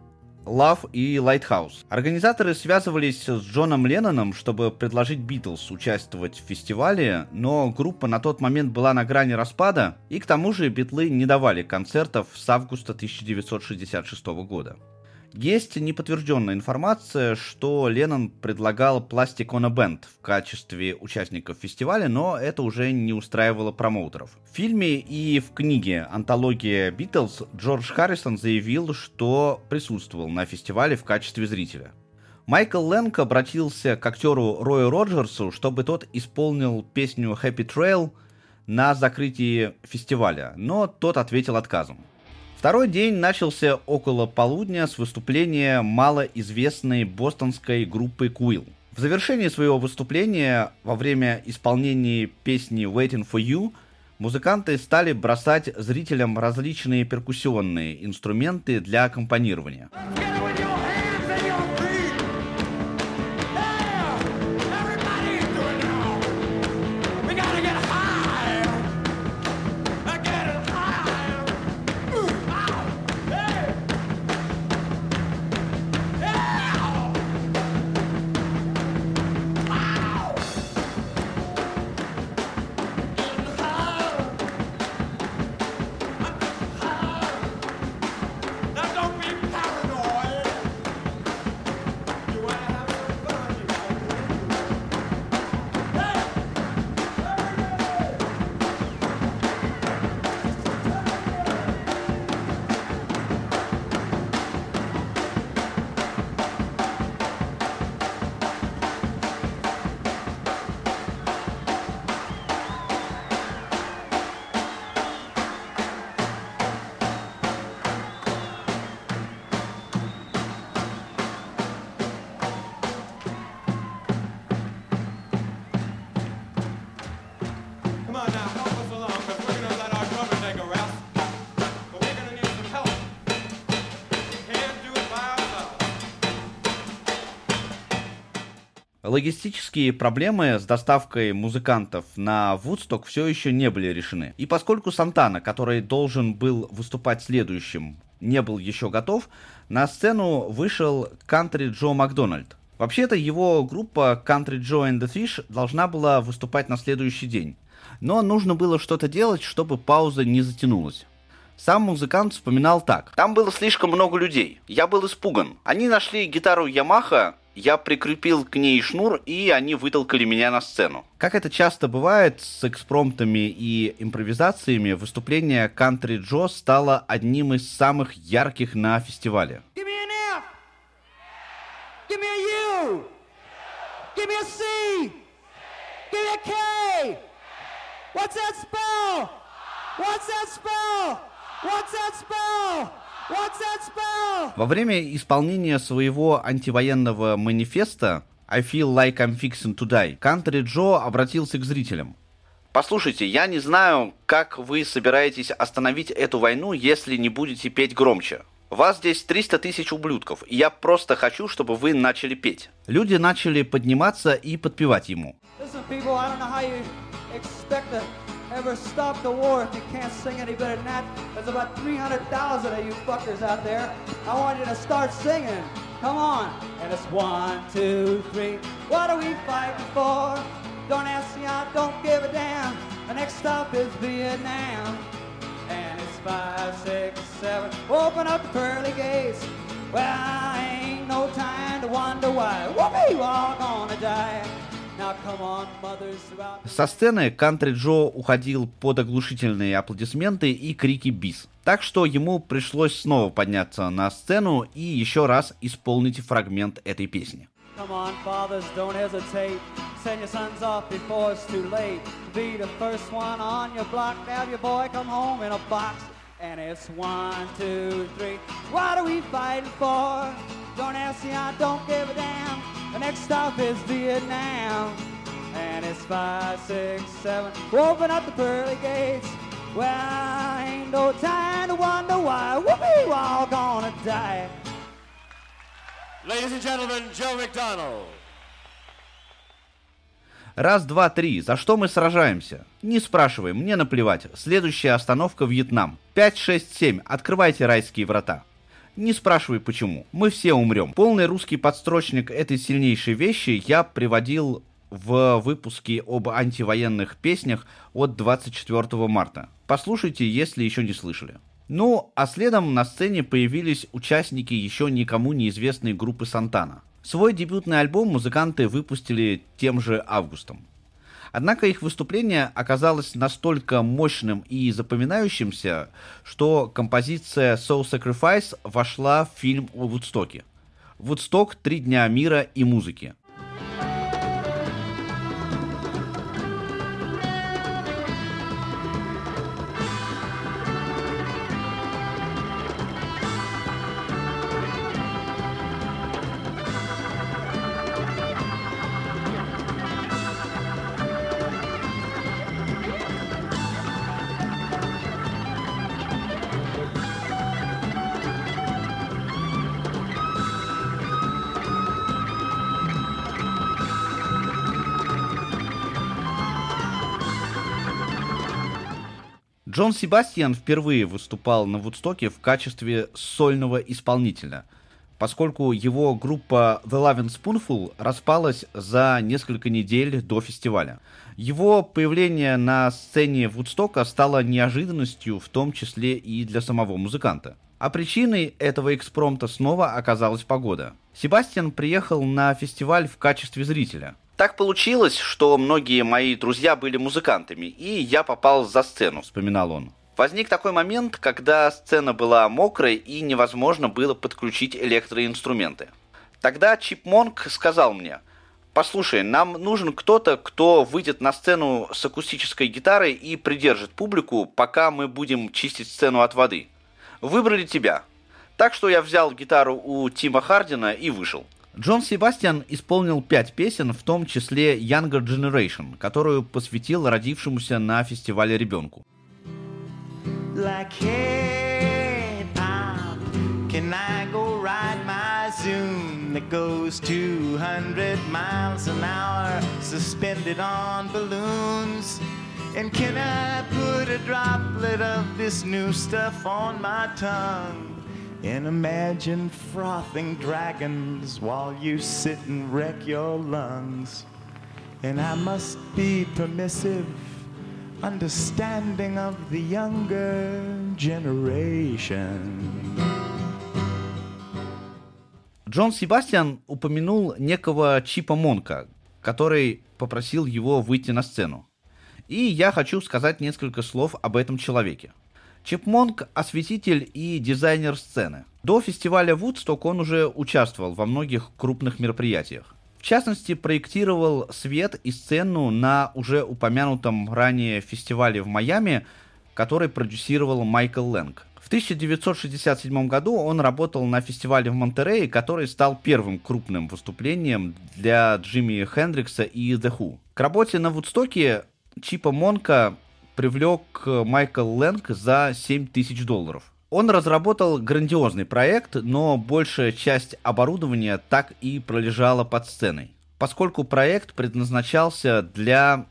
Love и Lighthouse. Организаторы связывались с Джоном Ленноном, чтобы предложить Битлз участвовать в фестивале, но группа на тот момент была на грани распада, и к тому же Битлы не давали концертов с августа 1966 года. Есть неподтвержденная информация, что Леннон предлагал a Band в качестве участников фестиваля, но это уже не устраивало промоутеров. В фильме и в книге «Антология Битлз» Джордж Харрисон заявил, что присутствовал на фестивале в качестве зрителя. Майкл Лэнг обратился к актеру Рою Роджерсу, чтобы тот исполнил песню Happy Trail на закрытии фестиваля, но тот ответил отказом. Второй день начался около полудня с выступления малоизвестной бостонской группы Quill. В завершении своего выступления, во время исполнения песни Waiting for You, музыканты стали бросать зрителям различные перкуссионные инструменты для аккомпанирования. Come Логистические проблемы с доставкой музыкантов на Вудсток все еще не были решены. И поскольку Сантана, который должен был выступать следующим, не был еще готов, на сцену вышел кантри Джо Макдональд. Вообще-то его группа Country Joe and the Fish должна была выступать на следующий день. Но нужно было что-то делать, чтобы пауза не затянулась. Сам музыкант вспоминал так. Там было слишком много людей. Я был испуган. Они нашли гитару Ямаха, я прикрепил к ней шнур, и они вытолкали меня на сцену. Как это часто бывает с экспромтами и импровизациями, выступление Country Джо стало одним из самых ярких на фестивале. Give me an F. Give me a U. Give me a C. Give me a K. What's that spell? What's that spell? What's that spell? Во время исполнения своего антивоенного манифеста I feel like I'm fixing to die, Country Джо обратился к зрителям. Послушайте, я не знаю, как вы собираетесь остановить эту войну, если не будете петь громче. Вас здесь 300 тысяч ублюдков, и я просто хочу, чтобы вы начали петь. Люди начали подниматься и подпевать ему. Listen, people, Ever stop the war if you can't sing any better than that. There's about 300,000 of you fuckers out there. I want you to start singing. Come on. And it's one, two, three. What are we fighting for? Don't ask me, I don't give a damn. The next stop is Vietnam. And it's five, six, seven. Open up the pearly gates. Well, ain't no time to wonder why. Whoopee, we're all gonna die. Со сцены Country Джо уходил под оглушительные аплодисменты и крики бис. Так что ему пришлось снова подняться на сцену и еще раз исполнить фрагмент этой песни. Come on, fathers, don't hesitate. Send your sons off before it's too late. Be the first one on your block. Have your boy come home in a box. And it's one, two, three. What are we fighting for? Don't ask me, I don't give a damn. The next stop is Vietnam. And it's five, six, seven. Open up the pearly gates. Well, ain't no time to wonder why. Whoopee, we're all gonna die. Ladies and gentlemen, Joe McDonald. Раз, два, три. За что мы сражаемся? Не спрашивай, мне наплевать. Следующая остановка Вьетнам. 5, 6, 7. Открывайте райские врата. Не спрашивай почему. Мы все умрем. Полный русский подстрочник этой сильнейшей вещи я приводил в выпуске об антивоенных песнях от 24 марта. Послушайте, если еще не слышали. Ну, а следом на сцене появились участники еще никому неизвестной группы Сантана. Свой дебютный альбом музыканты выпустили тем же августом. Однако их выступление оказалось настолько мощным и запоминающимся, что композиция Soul Sacrifice вошла в фильм о Вудстоке. Вудсток «Три дня мира и музыки». Джон Себастьян впервые выступал на Вудстоке в качестве сольного исполнителя, поскольку его группа The Loving Spoonful распалась за несколько недель до фестиваля. Его появление на сцене Вудстока стало неожиданностью, в том числе и для самого музыканта. А причиной этого экспромта снова оказалась погода. Себастьян приехал на фестиваль в качестве зрителя. Так получилось, что многие мои друзья были музыкантами, и я попал за сцену, вспоминал он. Возник такой момент, когда сцена была мокрой и невозможно было подключить электроинструменты. Тогда Чип Монк сказал мне, послушай, нам нужен кто-то, кто выйдет на сцену с акустической гитарой и придержит публику, пока мы будем чистить сцену от воды. Выбрали тебя. Так что я взял гитару у Тима Хардина и вышел. Джон Себастьян исполнил пять песен, в том числе Younger Generation, которую посвятил родившемуся на фестивале ребенку. Like, hey, Pop, can I go ride my Zoom that goes 200 miles an hour, suspended on balloons? And can I put a droplet of this new stuff on my tongue? And imagine frothing dragons while you sit and wreck your lungs. And I must be permissive, understanding of the younger generation. Джон Себастьян упомянул некого Чипа Монка, который попросил его выйти на сцену. И я хочу сказать несколько слов об этом человеке. Чип Монк – осветитель и дизайнер сцены. До фестиваля Вудсток он уже участвовал во многих крупных мероприятиях. В частности, проектировал свет и сцену на уже упомянутом ранее фестивале в Майами, который продюсировал Майкл Лэнг. В 1967 году он работал на фестивале в Монтерее, который стал первым крупным выступлением для Джимми Хендрикса и The Who. К работе на Вудстоке Чипа Монка привлек Майкл Лэнг за 7 тысяч долларов. Он разработал грандиозный проект, но большая часть оборудования так и пролежала под сценой, поскольку проект предназначался для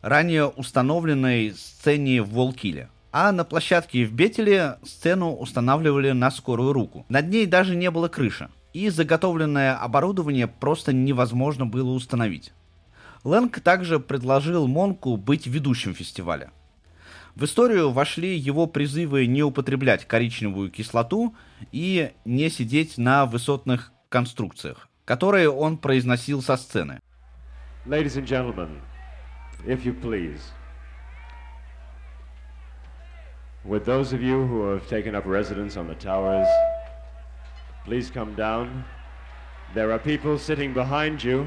ранее установленной сцене в Волкиле. А на площадке в Бетеле сцену устанавливали на скорую руку. Над ней даже не было крыши, и заготовленное оборудование просто невозможно было установить. Лэнг также предложил Монку быть ведущим фестиваля – в историю вошли его призывы не употреблять коричневую кислоту и не сидеть на высотных конструкциях, которые он произносил со сцены. Ladies and gentlemen, if you please, with those of you who have taken up residence on the towers, please come down. There are people sitting behind you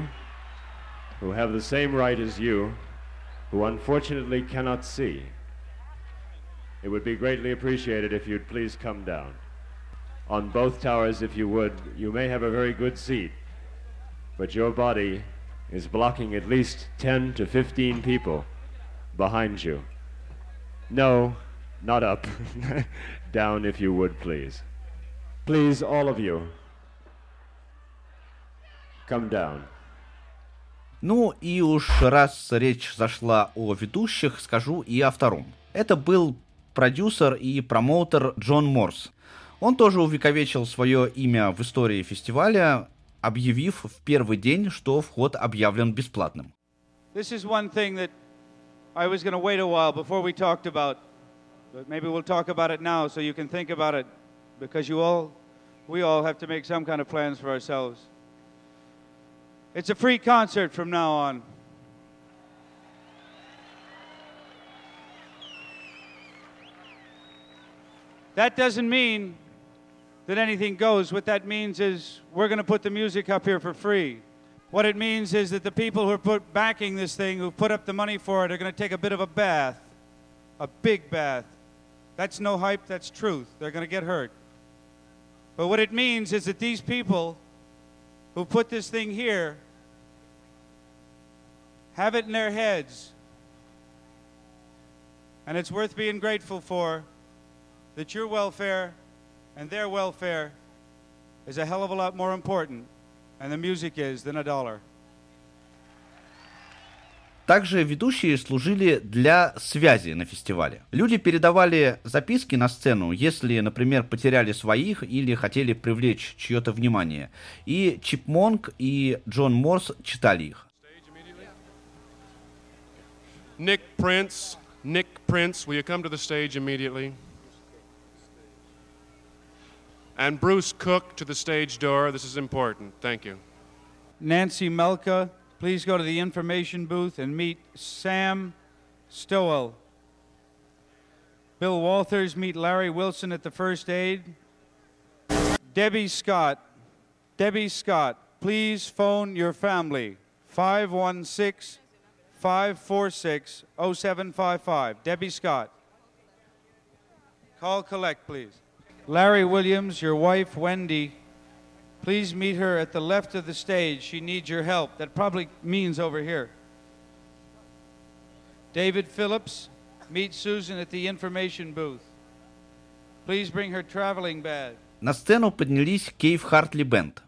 who have the same right as you, who unfortunately cannot see. It would be greatly appreciated if you'd please come down. On both towers, if you would, you may have a very good seat, but your body is blocking at least 10 to 15 people behind you. No, not up. down, if you would, please. Please, all of you. come down. Ну и уж раз речь зашла о ведущих, скажу и о втором. Это был продюсер и промоутер Джон Морс. Он тоже увековечил свое имя в истории фестиваля, объявив в первый день, что вход объявлен бесплатным. This is one thing that I was going to wait a while before we talked about, but maybe we'll talk about it now so you can think about it because you all, we all have to make some kind of plans for ourselves. It's a free concert from now on. That doesn't mean that anything goes. What that means is we're going to put the music up here for free. What it means is that the people who are put, backing this thing, who put up the money for it, are going to take a bit of a bath, a big bath. That's no hype, that's truth. They're going to get hurt. But what it means is that these people who put this thing here have it in their heads. And it's worth being grateful for that your welfare and their welfare is a hell of a lot more important, and the music is, than a dollar. Также ведущие служили для связи на фестивале. Люди передавали записки на сцену, если, например, потеряли своих или хотели привлечь чье-то внимание. И Чип Монк и Джон Морс читали их. Nick Prince, Nick Prince, will you come to the stage immediately? And Bruce Cook to the stage door. This is important. Thank you. Nancy Melka, please go to the information booth and meet Sam Stowell. Bill Walters, meet Larry Wilson at the first aid. Debbie Scott, Debbie Scott, please phone your family. 516 546 0755. Debbie Scott. Call collect, please. Larry Williams, your wife, Wendy, please meet her at the left of the stage. She needs your help. That probably means over here. David Phillips, meet Susan at the information booth. Please bring her traveling bag. На сцену поднялись Кейв Хартли Бенд.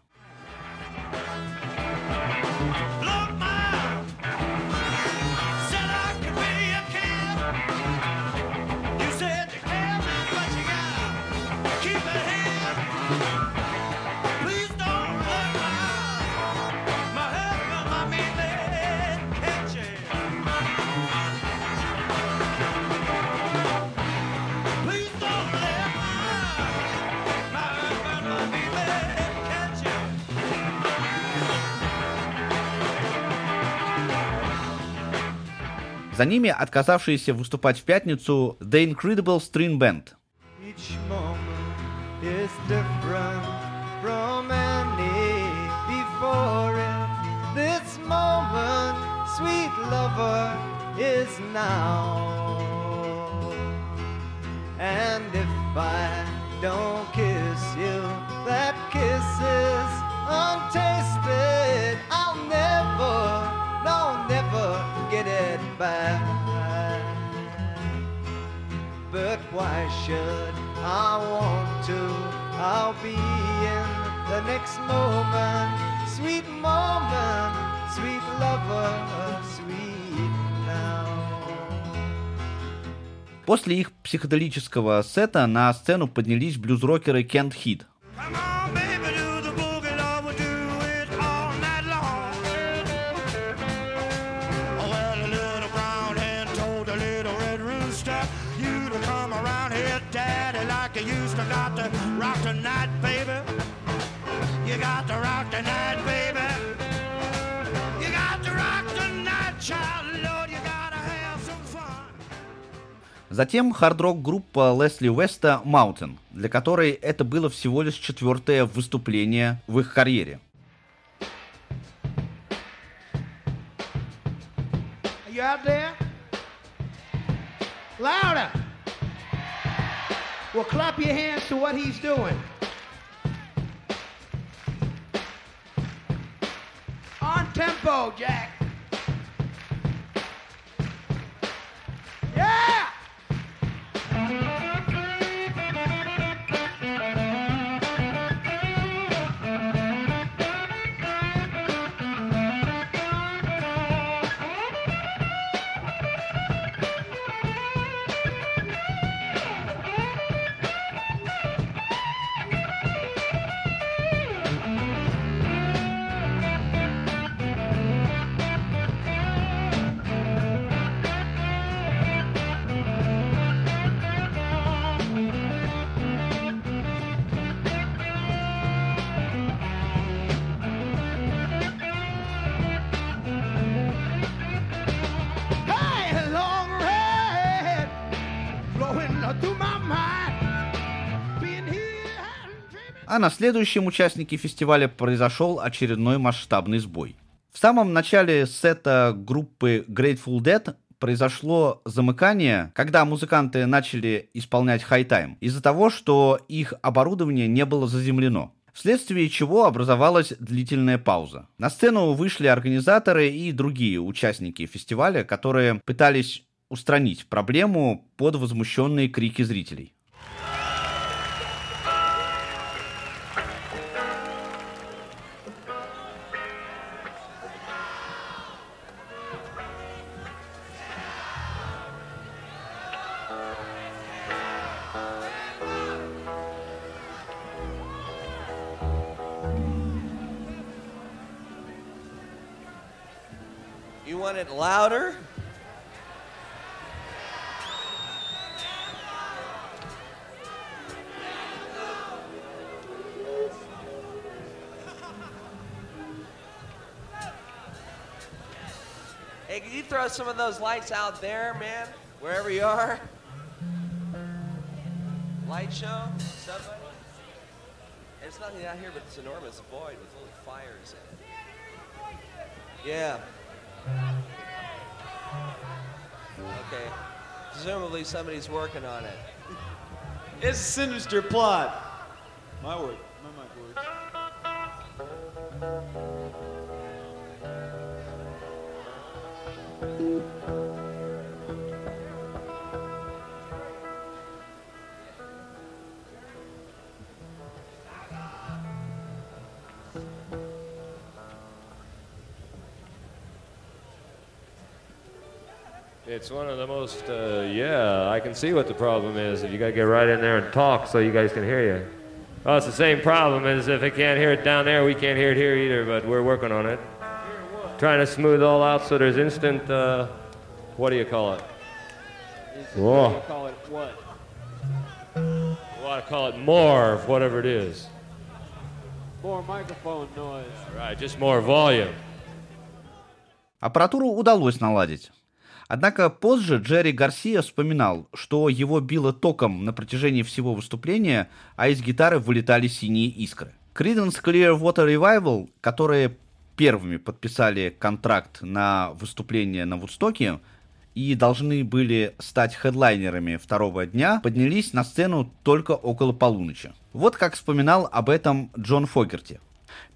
За ними отказавшиеся выступать в пятницу The Incredible String Band. And if I don't kiss you, that kiss is untasted. I'll never, no, never get it back. But why should I want to? I'll be in the next moment. Sweet moment, sweet lover, sweet now. После их психоделического сета на сцену поднялись блюз-рокеры Кент Хит. Well, Затем хард-рок группа Лесли Уэста Mountain, для которой это было всего лишь четвертое выступление в их карьере. Tempo, Jack. Yeah! А на следующем участнике фестиваля произошел очередной масштабный сбой. В самом начале сета группы Grateful Dead произошло замыкание, когда музыканты начали исполнять хай-тайм, из-за того, что их оборудование не было заземлено. Вследствие чего образовалась длительная пауза. На сцену вышли организаторы и другие участники фестиваля, которые пытались устранить проблему под возмущенные крики зрителей. Some of those lights out there, man? Wherever you are? Light show? Somebody? There's nothing out here but this enormous void with little fires in it. Yeah. Okay. Presumably somebody's working on it. It's a sinister plot. My word. It's one of the most, uh, yeah, I can see what the problem is. If you gotta get right in there and talk so you guys can hear you. Well, it's the same problem as if they can't hear it down there, we can't hear it here either, but we're working on it. Trying to smooth all out so there's instant, uh, what do you call it? Whoa. Call it what? We want to call it more of whatever it is. More microphone noise. Right, just more volume. Аппаратуру удалось наладить. Однако позже Джерри Гарсия вспоминал, что его било током на протяжении всего выступления, а из гитары вылетали синие искры. Creedence Clearwater Revival, которые первыми подписали контракт на выступление на Вудстоке и должны были стать хедлайнерами второго дня, поднялись на сцену только около полуночи. Вот как вспоминал об этом Джон Фогерти.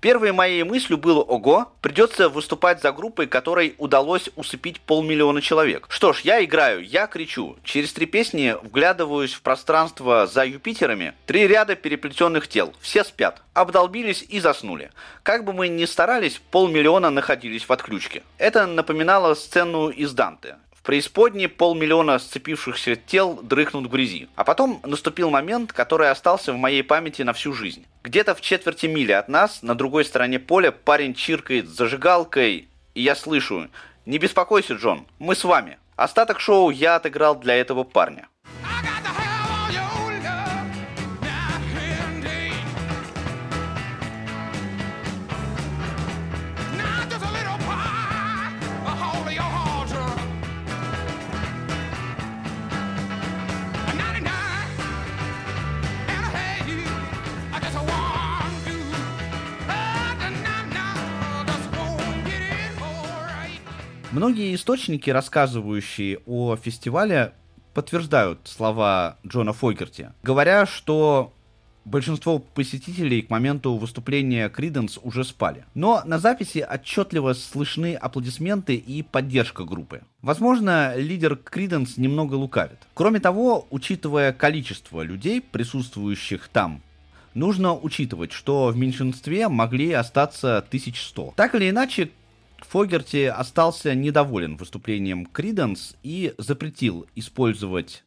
Первой моей мыслью было «Ого, придется выступать за группой, которой удалось усыпить полмиллиона человек». Что ж, я играю, я кричу. Через три песни вглядываюсь в пространство за Юпитерами. Три ряда переплетенных тел. Все спят. Обдолбились и заснули. Как бы мы ни старались, полмиллиона находились в отключке. Это напоминало сцену из Данте. В преисподней полмиллиона сцепившихся тел дрыхнут в грязи. А потом наступил момент, который остался в моей памяти на всю жизнь. Где-то в четверти мили от нас, на другой стороне поля, парень чиркает зажигалкой, и я слышу «Не беспокойся, Джон, мы с вами». Остаток шоу я отыграл для этого парня. Многие источники, рассказывающие о фестивале, подтверждают слова Джона Фогерти, говоря, что большинство посетителей к моменту выступления Криденс уже спали. Но на записи отчетливо слышны аплодисменты и поддержка группы. Возможно, лидер Криденс немного лукавит. Кроме того, учитывая количество людей, присутствующих там, нужно учитывать, что в меньшинстве могли остаться 1100. Так или иначе, Фогерти остался недоволен выступлением Криденс и запретил использовать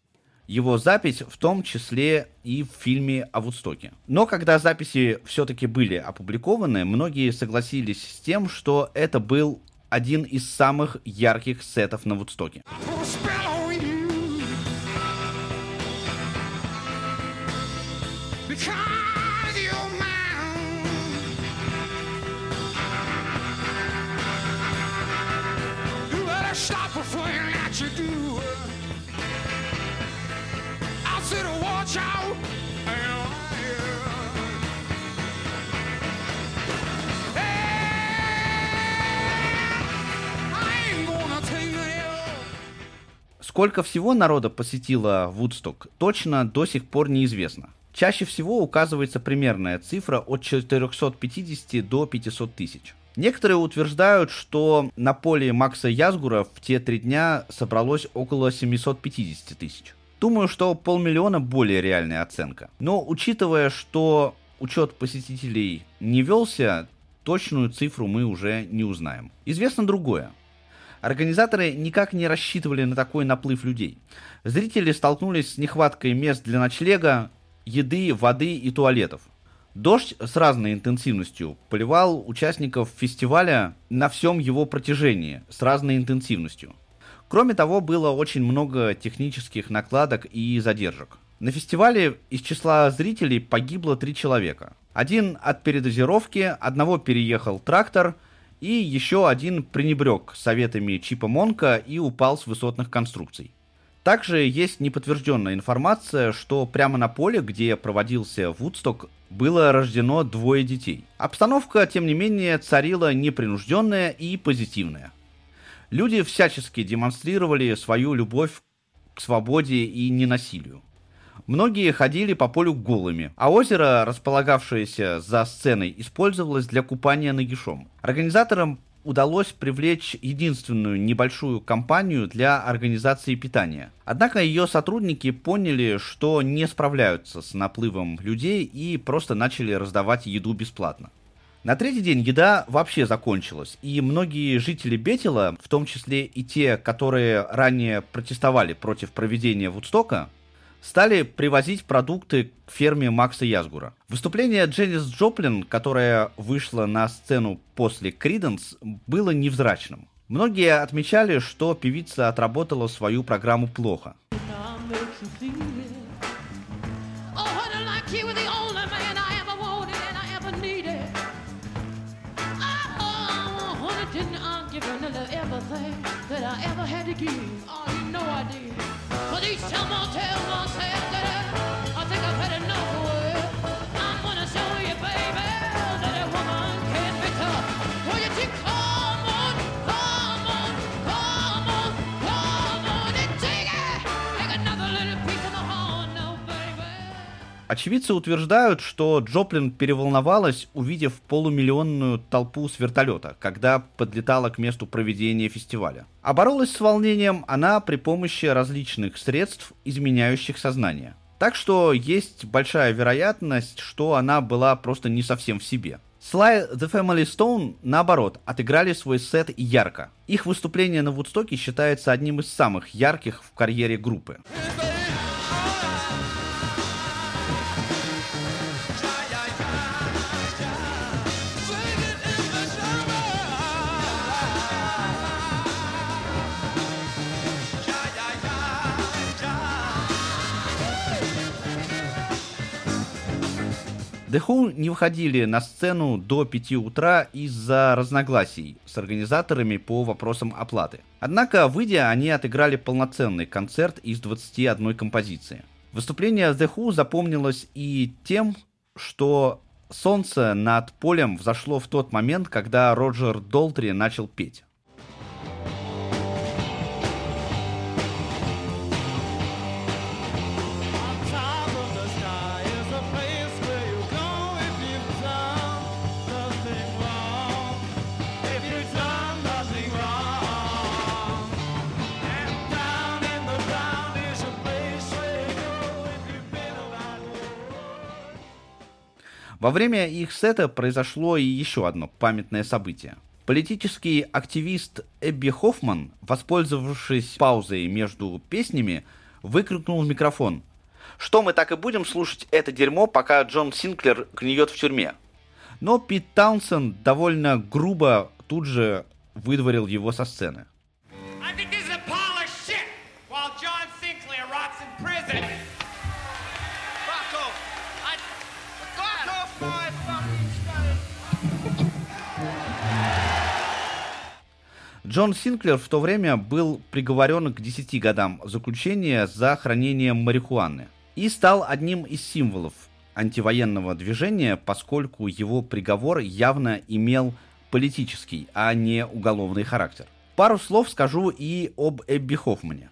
его запись, в том числе и в фильме о Вудстоке. Но когда записи все-таки были опубликованы, многие согласились с тем, что это был один из самых ярких сетов на Вудстоке. Because Сколько всего народа посетило Вудсток, точно до сих пор неизвестно. Чаще всего указывается примерная цифра от 450 до 500 тысяч. Некоторые утверждают, что на поле Макса Язгура в те три дня собралось около 750 тысяч. Думаю, что полмиллиона более реальная оценка. Но учитывая, что учет посетителей не велся, точную цифру мы уже не узнаем. Известно другое. Организаторы никак не рассчитывали на такой наплыв людей. Зрители столкнулись с нехваткой мест для ночлега, еды, воды и туалетов. Дождь с разной интенсивностью поливал участников фестиваля на всем его протяжении с разной интенсивностью. Кроме того, было очень много технических накладок и задержек. На фестивале из числа зрителей погибло три человека. Один от передозировки, одного переехал трактор, и еще один пренебрег советами Чипа Монка и упал с высотных конструкций. Также есть неподтвержденная информация, что прямо на поле, где проводился Вудсток, было рождено двое детей. Обстановка, тем не менее, царила непринужденная и позитивная. Люди всячески демонстрировали свою любовь к свободе и ненасилию. Многие ходили по полю голыми, а озеро, располагавшееся за сценой, использовалось для купания нагишом. Организаторам удалось привлечь единственную небольшую компанию для организации питания. Однако ее сотрудники поняли, что не справляются с наплывом людей и просто начали раздавать еду бесплатно. На третий день еда вообще закончилась, и многие жители Бетела, в том числе и те, которые ранее протестовали против проведения Вудстока, стали привозить продукты к ферме Макса Язгура. Выступление Дженнис Джоплин, которая вышла на сцену после Криденс, было невзрачным. Многие отмечали, что певица отработала свою программу плохо. that I ever had to give. Очевидцы утверждают, что Джоплин переволновалась, увидев полумиллионную толпу с вертолета, когда подлетала к месту проведения фестиваля. А боролась с волнением она при помощи различных средств, изменяющих сознание. Так что есть большая вероятность, что она была просто не совсем в себе. Sly The Family Stone, наоборот, отыграли свой сет ярко. Их выступление на Вудстоке считается одним из самых ярких в карьере группы. The Who не выходили на сцену до 5 утра из-за разногласий с организаторами по вопросам оплаты. Однако, выйдя, они отыграли полноценный концерт из 21 композиции. Выступление The Who запомнилось и тем, что солнце над полем взошло в тот момент, когда Роджер Долтри начал петь. Во время их сета произошло и еще одно памятное событие. Политический активист Эбби Хоффман, воспользовавшись паузой между песнями, выкрикнул в микрофон. Что мы так и будем слушать это дерьмо, пока Джон Синклер гниет в тюрьме? Но Пит Таунсенд довольно грубо тут же выдворил его со сцены. Джон Синклер в то время был приговорен к 10 годам заключения за хранение марихуаны и стал одним из символов антивоенного движения, поскольку его приговор явно имел политический, а не уголовный характер. Пару слов скажу и об Эбби Хоффмане.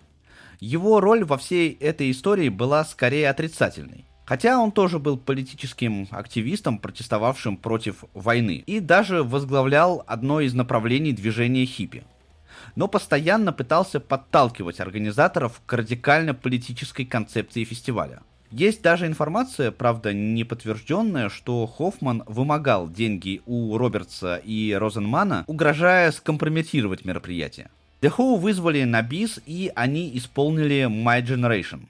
Его роль во всей этой истории была скорее отрицательной. Хотя он тоже был политическим активистом, протестовавшим против войны, и даже возглавлял одно из направлений движения хиппи. Но постоянно пытался подталкивать организаторов к радикально политической концепции фестиваля. Есть даже информация, правда не подтвержденная, что Хоффман вымогал деньги у Робертса и Розенмана, угрожая скомпрометировать мероприятие. The Who вызвали на бис, и они исполнили My Generation.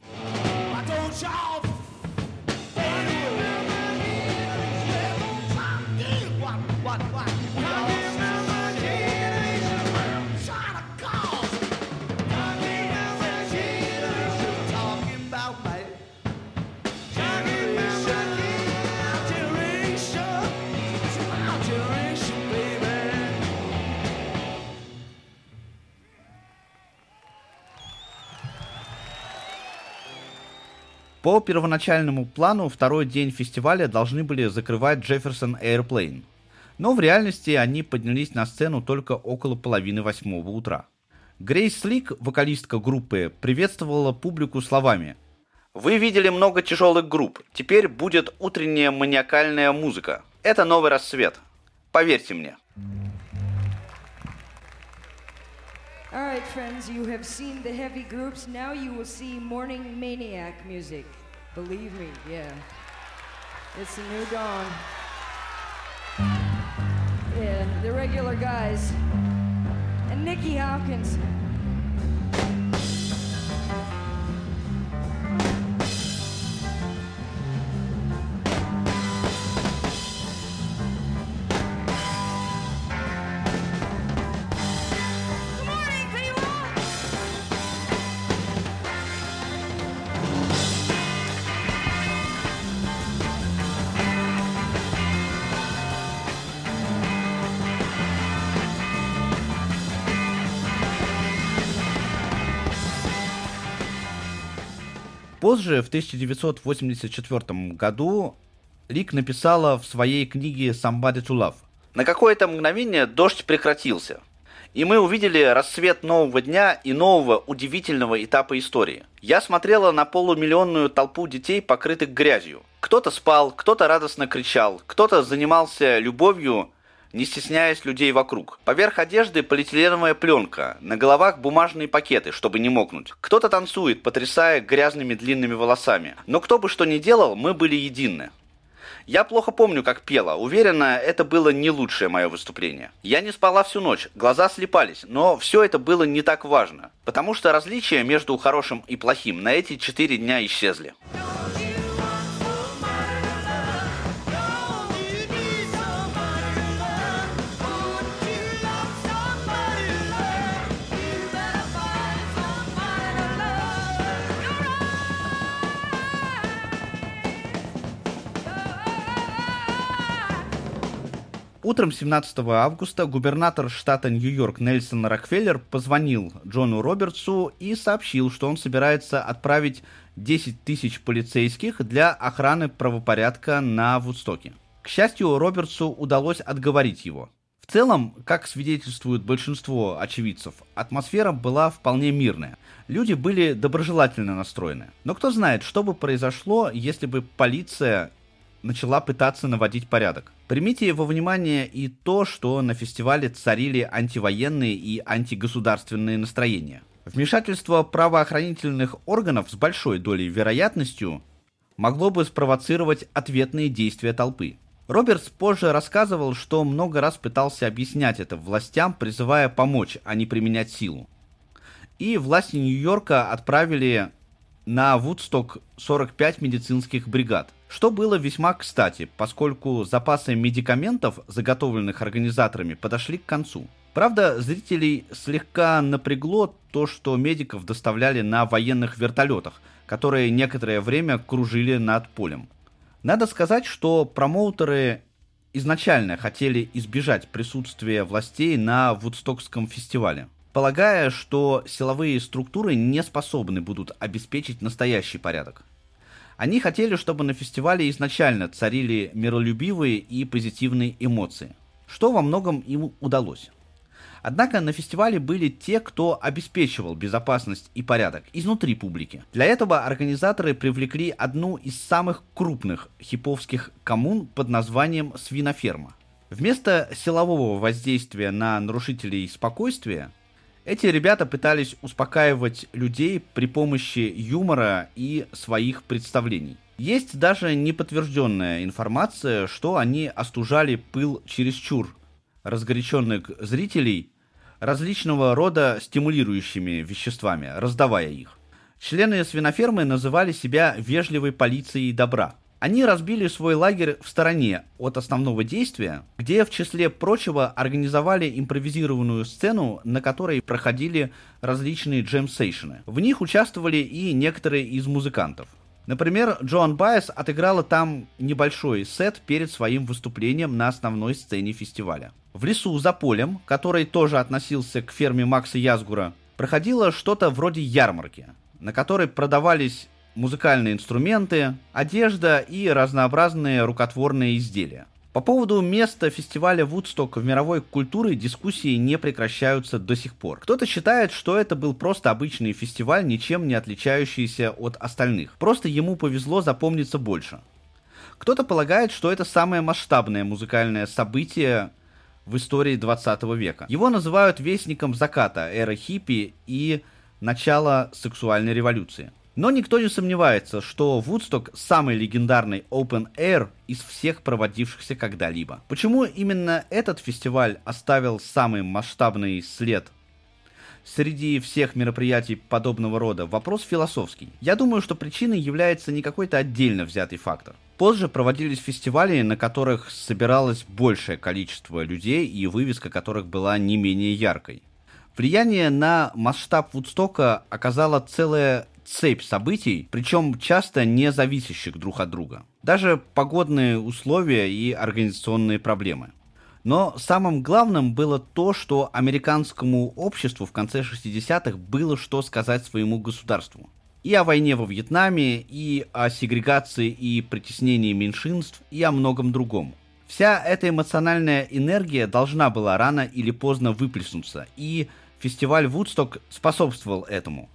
По первоначальному плану второй день фестиваля должны были закрывать Jefferson Airplane. Но в реальности они поднялись на сцену только около половины восьмого утра. Грейс Слик, вокалистка группы, приветствовала публику словами «Вы видели много тяжелых групп, теперь будет утренняя маниакальная музыка. Это новый рассвет. Поверьте мне». All right, friends, you have seen the heavy groups. Now you will see morning maniac music. Believe me, yeah. It's a new dawn. Yeah, the regular guys. And Nikki Hopkins. Позже, в 1984 году, Рик написала в своей книге «Somebody to Love». На какое-то мгновение дождь прекратился, и мы увидели рассвет нового дня и нового удивительного этапа истории. Я смотрела на полумиллионную толпу детей, покрытых грязью. Кто-то спал, кто-то радостно кричал, кто-то занимался любовью не стесняясь людей вокруг. Поверх одежды полиэтиленовая пленка, на головах бумажные пакеты, чтобы не мокнуть. Кто-то танцует, потрясая грязными длинными волосами. Но кто бы что ни делал, мы были едины. Я плохо помню, как пела. Уверена, это было не лучшее мое выступление. Я не спала всю ночь, глаза слепались, но все это было не так важно. Потому что различия между хорошим и плохим на эти четыре дня исчезли. Утром 17 августа губернатор штата Нью-Йорк Нельсон Рокфеллер позвонил Джону Робертсу и сообщил, что он собирается отправить 10 тысяч полицейских для охраны правопорядка на Вудстоке. К счастью, Робертсу удалось отговорить его. В целом, как свидетельствует большинство очевидцев, атмосфера была вполне мирная. Люди были доброжелательно настроены. Но кто знает, что бы произошло, если бы полиция начала пытаться наводить порядок. Примите во внимание и то, что на фестивале царили антивоенные и антигосударственные настроения. Вмешательство правоохранительных органов с большой долей вероятностью могло бы спровоцировать ответные действия толпы. Робертс позже рассказывал, что много раз пытался объяснять это властям, призывая помочь, а не применять силу. И власти Нью-Йорка отправили на Вудсток 45 медицинских бригад, что было весьма кстати, поскольку запасы медикаментов, заготовленных организаторами, подошли к концу. Правда, зрителей слегка напрягло то, что медиков доставляли на военных вертолетах, которые некоторое время кружили над полем. Надо сказать, что промоутеры изначально хотели избежать присутствия властей на Вудстокском фестивале полагая, что силовые структуры не способны будут обеспечить настоящий порядок. Они хотели, чтобы на фестивале изначально царили миролюбивые и позитивные эмоции, что во многом им удалось. Однако на фестивале были те, кто обеспечивал безопасность и порядок изнутри публики. Для этого организаторы привлекли одну из самых крупных хиповских коммун под названием «Свиноферма». Вместо силового воздействия на нарушителей спокойствия, эти ребята пытались успокаивать людей при помощи юмора и своих представлений. Есть даже неподтвержденная информация, что они остужали пыл чересчур разгоряченных зрителей различного рода стимулирующими веществами, раздавая их. Члены свинофермы называли себя вежливой полицией добра. Они разбили свой лагерь в стороне от основного действия, где в числе прочего организовали импровизированную сцену, на которой проходили различные джем-сейшены. В них участвовали и некоторые из музыкантов. Например, Джоан Байес отыграла там небольшой сет перед своим выступлением на основной сцене фестиваля. В лесу за полем, который тоже относился к ферме Макса Язгура, проходило что-то вроде ярмарки, на которой продавались музыкальные инструменты, одежда и разнообразные рукотворные изделия. По поводу места фестиваля Вудсток в мировой культуре дискуссии не прекращаются до сих пор. Кто-то считает, что это был просто обычный фестиваль, ничем не отличающийся от остальных. Просто ему повезло запомниться больше. Кто-то полагает, что это самое масштабное музыкальное событие в истории 20 века. Его называют вестником заката, эры хиппи и начала сексуальной революции. Но никто не сомневается, что Вудсток самый легендарный open air из всех проводившихся когда-либо. Почему именно этот фестиваль оставил самый масштабный след среди всех мероприятий подобного рода вопрос философский. Я думаю, что причиной является не какой-то отдельно взятый фактор. Позже проводились фестивали, на которых собиралось большее количество людей и вывеска которых была не менее яркой. Влияние на масштаб Вудстока оказала целая цепь событий, причем часто не зависящих друг от друга. Даже погодные условия и организационные проблемы. Но самым главным было то, что американскому обществу в конце 60-х было что сказать своему государству. И о войне во Вьетнаме, и о сегрегации и притеснении меньшинств, и о многом другом. Вся эта эмоциональная энергия должна была рано или поздно выплеснуться, и фестиваль Вудсток способствовал этому.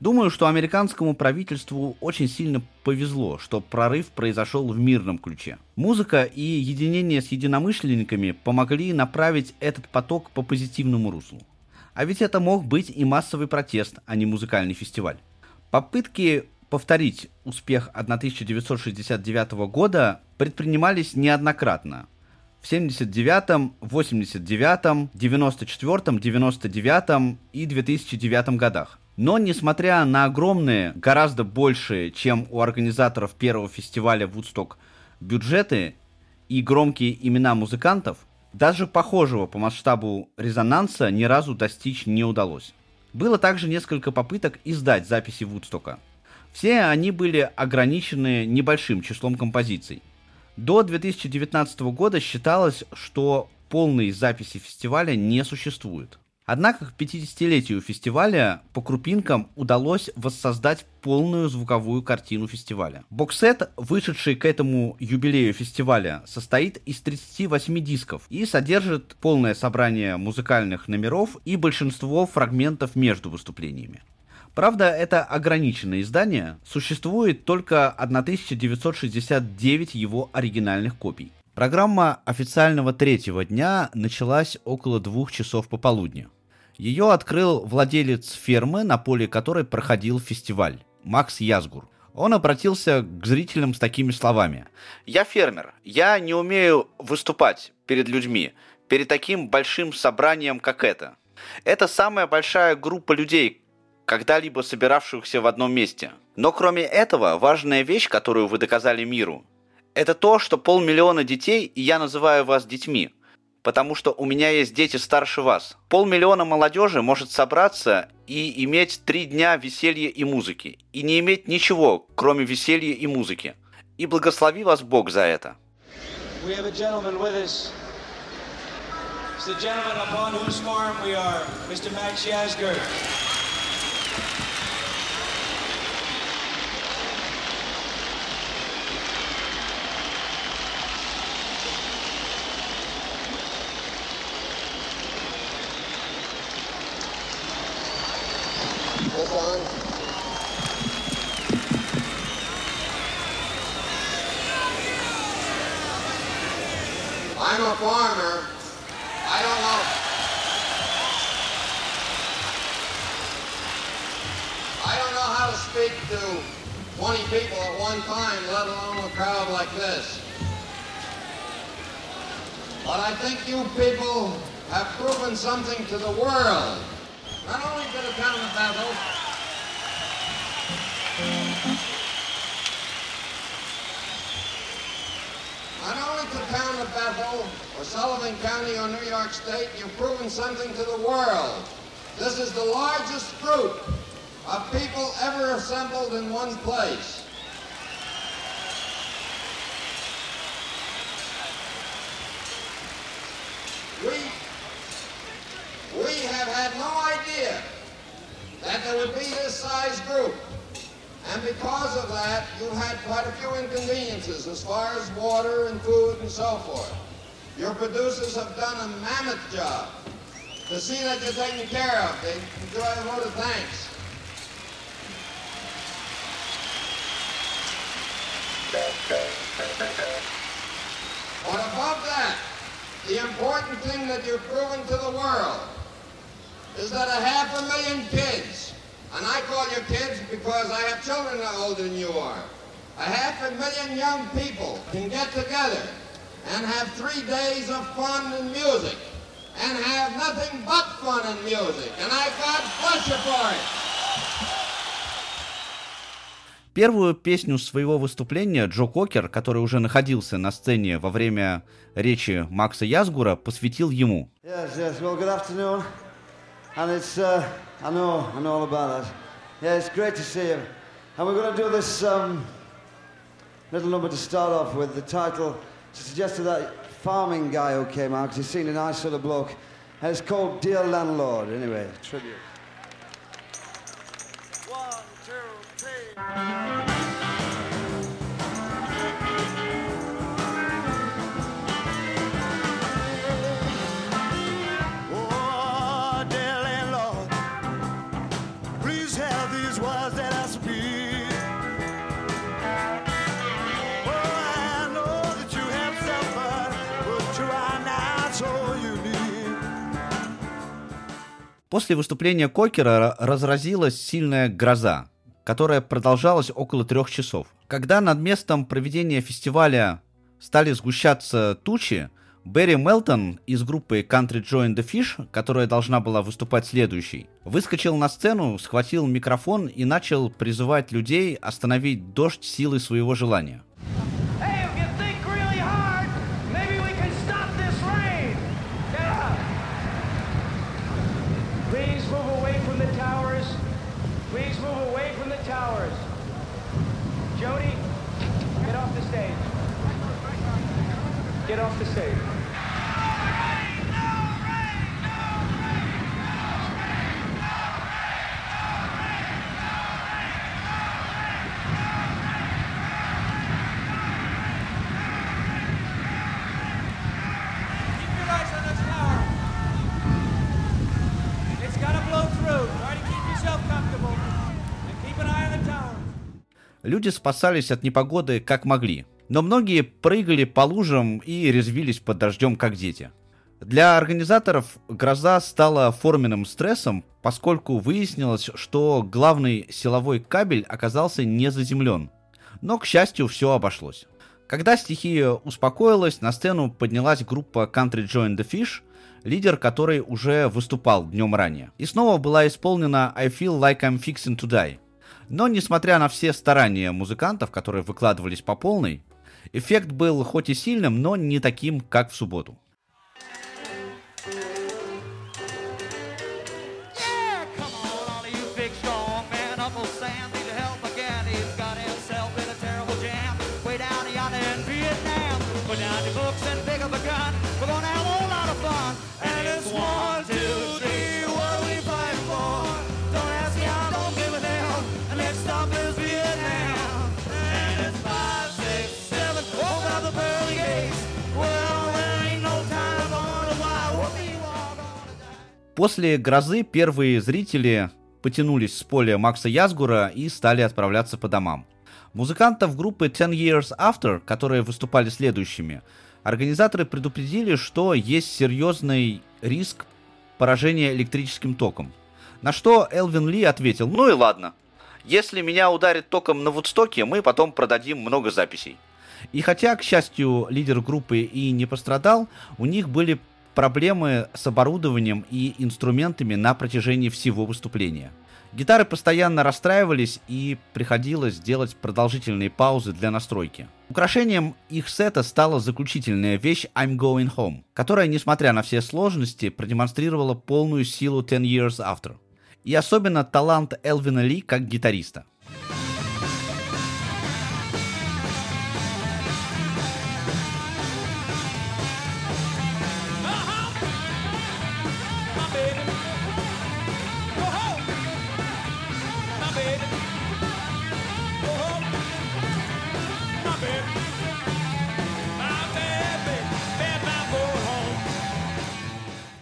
Думаю, что американскому правительству очень сильно повезло, что прорыв произошел в мирном ключе. Музыка и единение с единомышленниками помогли направить этот поток по позитивному руслу. А ведь это мог быть и массовый протест, а не музыкальный фестиваль. Попытки повторить успех 1969 года предпринимались неоднократно. В 79, 89, 94, 99 и 2009 годах. Но, несмотря на огромные, гораздо большие, чем у организаторов первого фестиваля Вудсток, бюджеты и громкие имена музыкантов, даже похожего по масштабу резонанса ни разу достичь не удалось. Было также несколько попыток издать записи Вудстока. Все они были ограничены небольшим числом композиций. До 2019 года считалось, что полной записи фестиваля не существует. Однако к 50-летию фестиваля по крупинкам удалось воссоздать полную звуковую картину фестиваля. Боксет, вышедший к этому юбилею фестиваля, состоит из 38 дисков и содержит полное собрание музыкальных номеров и большинство фрагментов между выступлениями. Правда, это ограниченное издание, существует только 1969 его оригинальных копий. Программа официального третьего дня началась около двух часов пополудня. Ее открыл владелец фермы, на поле которой проходил фестиваль, Макс Язгур. Он обратился к зрителям с такими словами. «Я фермер. Я не умею выступать перед людьми, перед таким большим собранием, как это. Это самая большая группа людей, когда-либо собиравшихся в одном месте. Но кроме этого, важная вещь, которую вы доказали миру, это то, что полмиллиона детей, и я называю вас детьми, потому что у меня есть дети старше вас. Полмиллиона молодежи может собраться и иметь три дня веселья и музыки, и не иметь ничего, кроме веселья и музыки. И благослови вас Бог за это. It's the gentleman upon whose farm we are, Mr. Max Yasgur. One place. We, we have had no idea that there would be this size group. And because of that, you've had quite a few inconveniences as far as water and food and so forth. Your producers have done a mammoth job to see that you're taken care of. They enjoy a vote of thanks. But above that, the important thing that you've proven to the world is that a half a million kids, and I call you kids because I have children that are older than you are, a half a million young people can get together and have three days of fun and music and have nothing but fun and music. And I God bless you for it. Первую песню своего выступления Джо Кокер, который уже находился на сцене во время речи Макса Язгура, посвятил ему. Yes, yes. Well, good afternoon. And it's, uh, I know, I know all about that. Yeah, it's great to see you. And we're going to do this um, little number to start off with. The title to suggest to that farming guy who came out, because he's seen a nice sort of bloke. And it's called Dear Landlord, anyway, tribute. После выступления Кокера разразилась сильная гроза, которая продолжалась около трех часов. Когда над местом проведения фестиваля стали сгущаться тучи, Берри Мелтон из группы Country Join the Fish, которая должна была выступать следующей, выскочил на сцену, схватил микрофон и начал призывать людей остановить дождь силой своего желания. Hey, if you think really hard, maybe we can stop this rain. Get up. Please move away from the towers. Please move away from the towers. Jody, get off the stage. Get off the stage. Keep your eyes on this tower. It's gotta blow through. Try to keep yourself comfortable. And keep an eye on the tower. Люди спасались от непогоды как могли, но многие прыгали по лужам и резвились под дождем как дети. Для организаторов гроза стала форменным стрессом, поскольку выяснилось, что главный силовой кабель оказался не заземлен. Но, к счастью, все обошлось. Когда стихия успокоилась, на сцену поднялась группа Country Join the Fish, лидер которой уже выступал днем ранее. И снова была исполнена I Feel Like I'm Fixing to Die. Но, несмотря на все старания музыкантов, которые выкладывались по полной, эффект был хоть и сильным, но не таким, как в субботу. После грозы первые зрители потянулись с поля Макса Язгура и стали отправляться по домам. Музыкантов группы Ten Years After, которые выступали следующими, организаторы предупредили, что есть серьезный риск поражения электрическим током. На что Элвин Ли ответил, ну и ладно, если меня ударит током на Вудстоке, мы потом продадим много записей. И хотя, к счастью, лидер группы и не пострадал, у них были проблемы с оборудованием и инструментами на протяжении всего выступления. Гитары постоянно расстраивались и приходилось делать продолжительные паузы для настройки. Украшением их сета стала заключительная вещь I'm Going Home, которая, несмотря на все сложности, продемонстрировала полную силу Ten Years After. И особенно талант Элвина Ли как гитариста.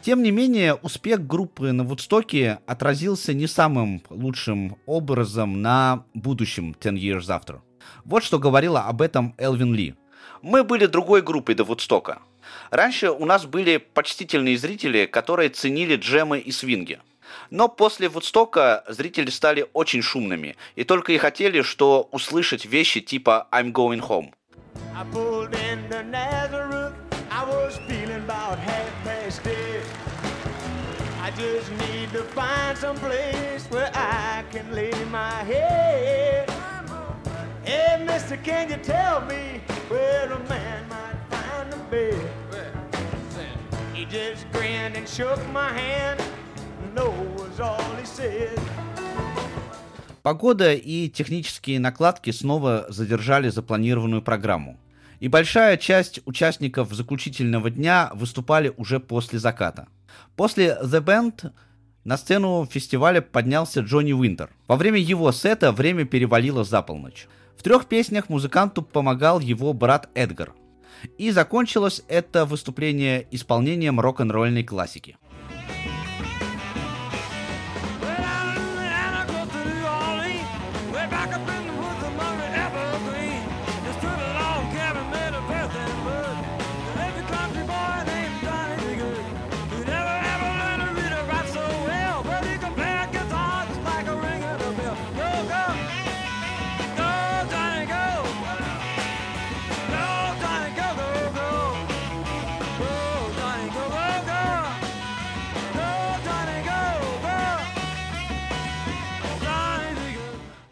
Тем не менее, успех группы на Вудстоке отразился не самым лучшим образом на будущем Ten Years After. Вот что говорила об этом Элвин Ли. Мы были другой группой до Вудстока. Раньше у нас были почтительные зрители, которые ценили джемы и свинги. Но после Вудстока зрители стали очень шумными и только и хотели, что услышать вещи типа I'm going home. I. I just need to find some place where I can lay my head. Hey, mister, can you tell me where a man might find a bed? He just grinned and shook my hand. No was all he said. Погода и технические накладки снова задержали запланированную программу. И большая часть участников заключительного дня выступали уже после заката. После The Band на сцену фестиваля поднялся Джонни Уинтер. Во время его сета время перевалило за полночь. В трех песнях музыканту помогал его брат Эдгар. И закончилось это выступление исполнением рок-н-ролльной классики.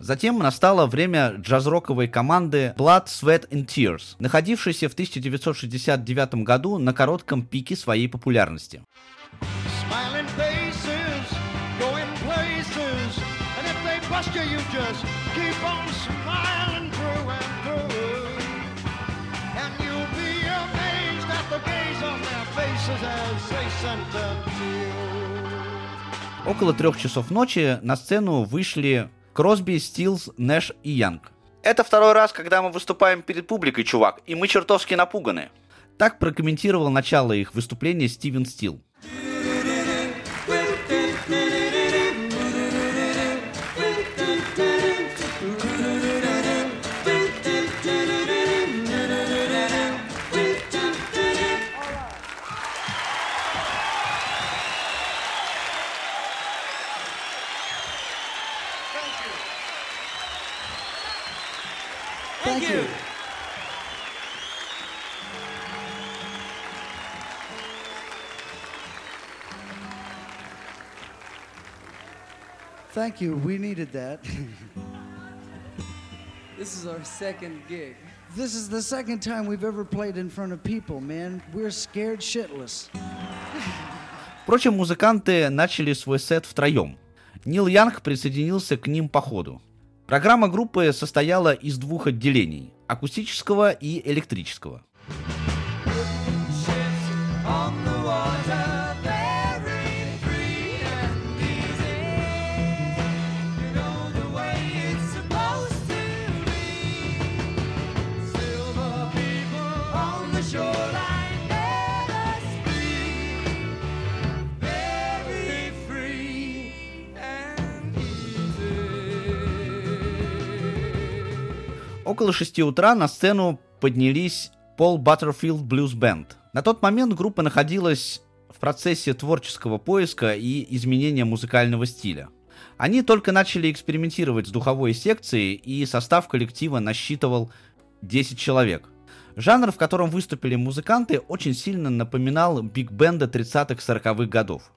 Затем настало время джаз-роковой команды Blood, Sweat and Tears, находившейся в 1969 году на коротком пике своей популярности. Около трех часов ночи на сцену вышли Кросби, Стилс, Нэш и Янг. Это второй раз, когда мы выступаем перед публикой, чувак, и мы чертовски напуганы. Так прокомментировал начало их выступления Стивен Стил. Thank Thank you. We needed that. This is our second gig. this is the second time we've ever played in front of people, man. We're scared shitless. Впрочем, музыканты начали свой сет втроем. Нил Янг присоединился к ним по ходу. Программа группы состояла из двух отделений – акустического и электрического. Около 6 утра на сцену поднялись Пол Баттерфилд Блюз Бенд. На тот момент группа находилась в процессе творческого поиска и изменения музыкального стиля. Они только начали экспериментировать с духовой секцией, и состав коллектива насчитывал 10 человек. Жанр, в котором выступили музыканты, очень сильно напоминал биг-бенда 30-х-40-х годов.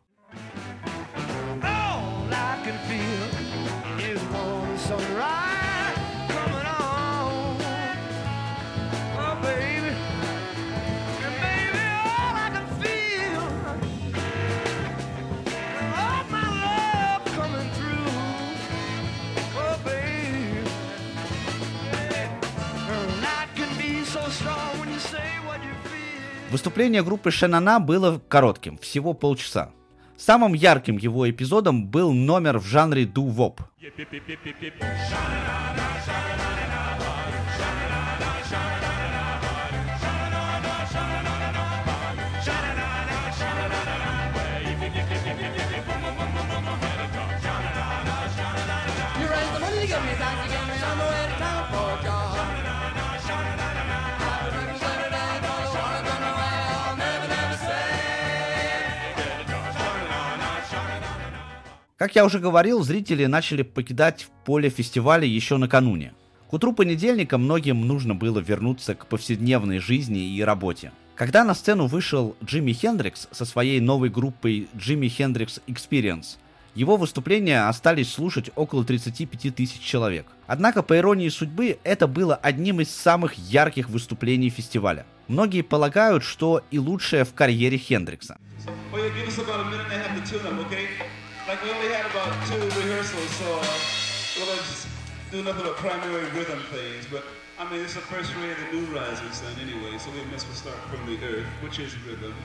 Выступление группы Шенана было коротким, всего полчаса. Самым ярким его эпизодом был номер в жанре ду-воп. Как я уже говорил, зрители начали покидать поле фестиваля еще накануне. К утру понедельника многим нужно было вернуться к повседневной жизни и работе. Когда на сцену вышел Джимми Хендрикс со своей новой группой Jimi Hendrix Experience, его выступления остались слушать около 35 тысяч человек. Однако, по иронии судьбы, это было одним из самых ярких выступлений фестиваля. Многие полагают, что и лучшее в карьере Хендрикса. Well, Like we only had about two rehearsals, so uh, we're gonna just do nothing but primary rhythm things. But I mean, it's the first ray of the new rising sun anyway, so we must start from the earth, which is rhythm.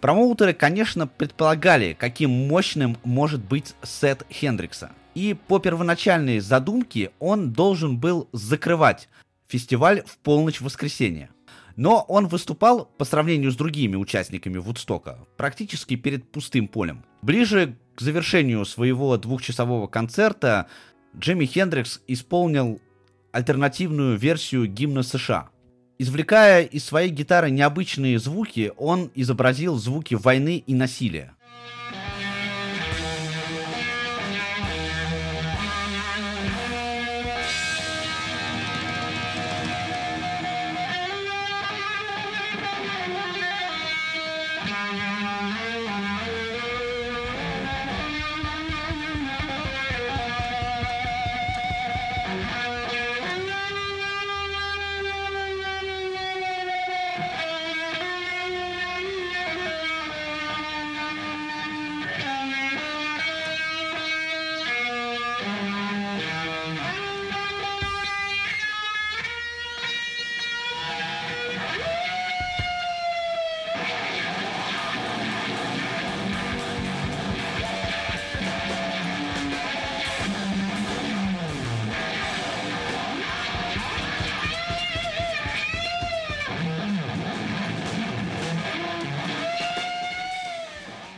Промоутеры, конечно, предполагали, каким мощным может быть сет Хендрикса. И по первоначальной задумке он должен был закрывать фестиваль в полночь воскресенья. Но он выступал, по сравнению с другими участниками Вудстока, практически перед пустым полем. Ближе к завершению своего двухчасового концерта Джимми Хендрикс исполнил альтернативную версию гимна США. Извлекая из своей гитары необычные звуки, он изобразил звуки войны и насилия.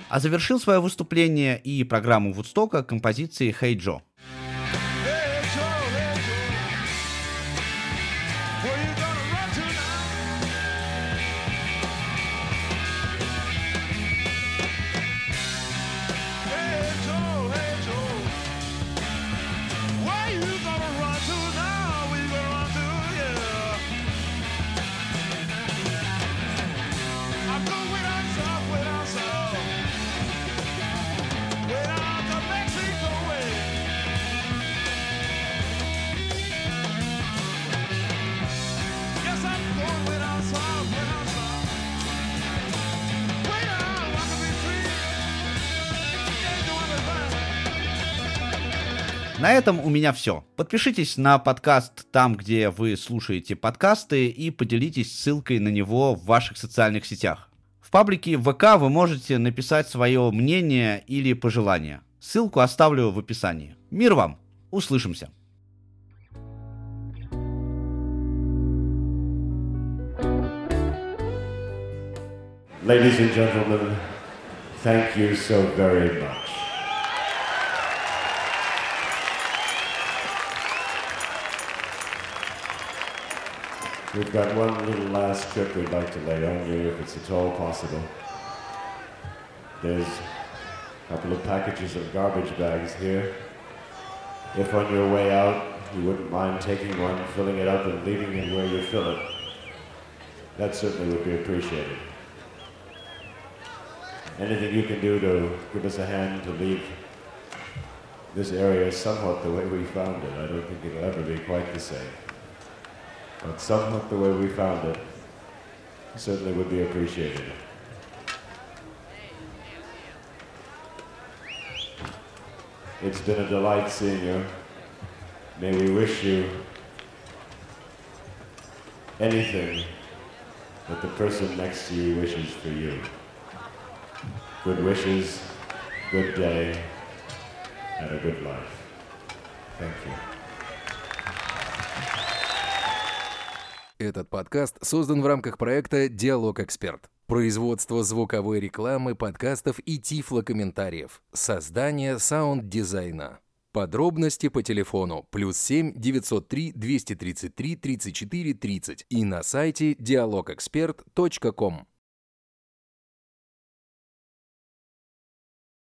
А завершил свое выступление и программу Вудстока композицией «Hey Джо». Этом у меня все. Подпишитесь на подкаст там, где вы слушаете подкасты, и поделитесь ссылкой на него в ваших социальных сетях. В паблике ВК вы можете написать свое мнение или пожелание. Ссылку оставлю в описании. Мир вам! Услышимся! Ladies and gentlemen, Thank you so very much. We've got one little last trick we'd like to lay on you, if it's at all possible. There's a couple of packages of garbage bags here. If on your way out you wouldn't mind taking one, filling it up, and leaving it where you fill it, that certainly would be appreciated. Anything you can do to give us a hand to leave this area somewhat the way we found it, I don't think it'll ever be quite the same. But somewhat the way we found it certainly would be appreciated. It's been a delight seeing you. May we wish you anything that the person next to you wishes for you. Good wishes, good day, and a good life. Thank you. Этот подкаст создан в рамках проекта «Диалог Эксперт». Производство звуковой рекламы, подкастов и тифлокомментариев. Создание саунд-дизайна. Подробности по телефону плюс 7 903 233 34 30 и на сайте dialogexpert.com.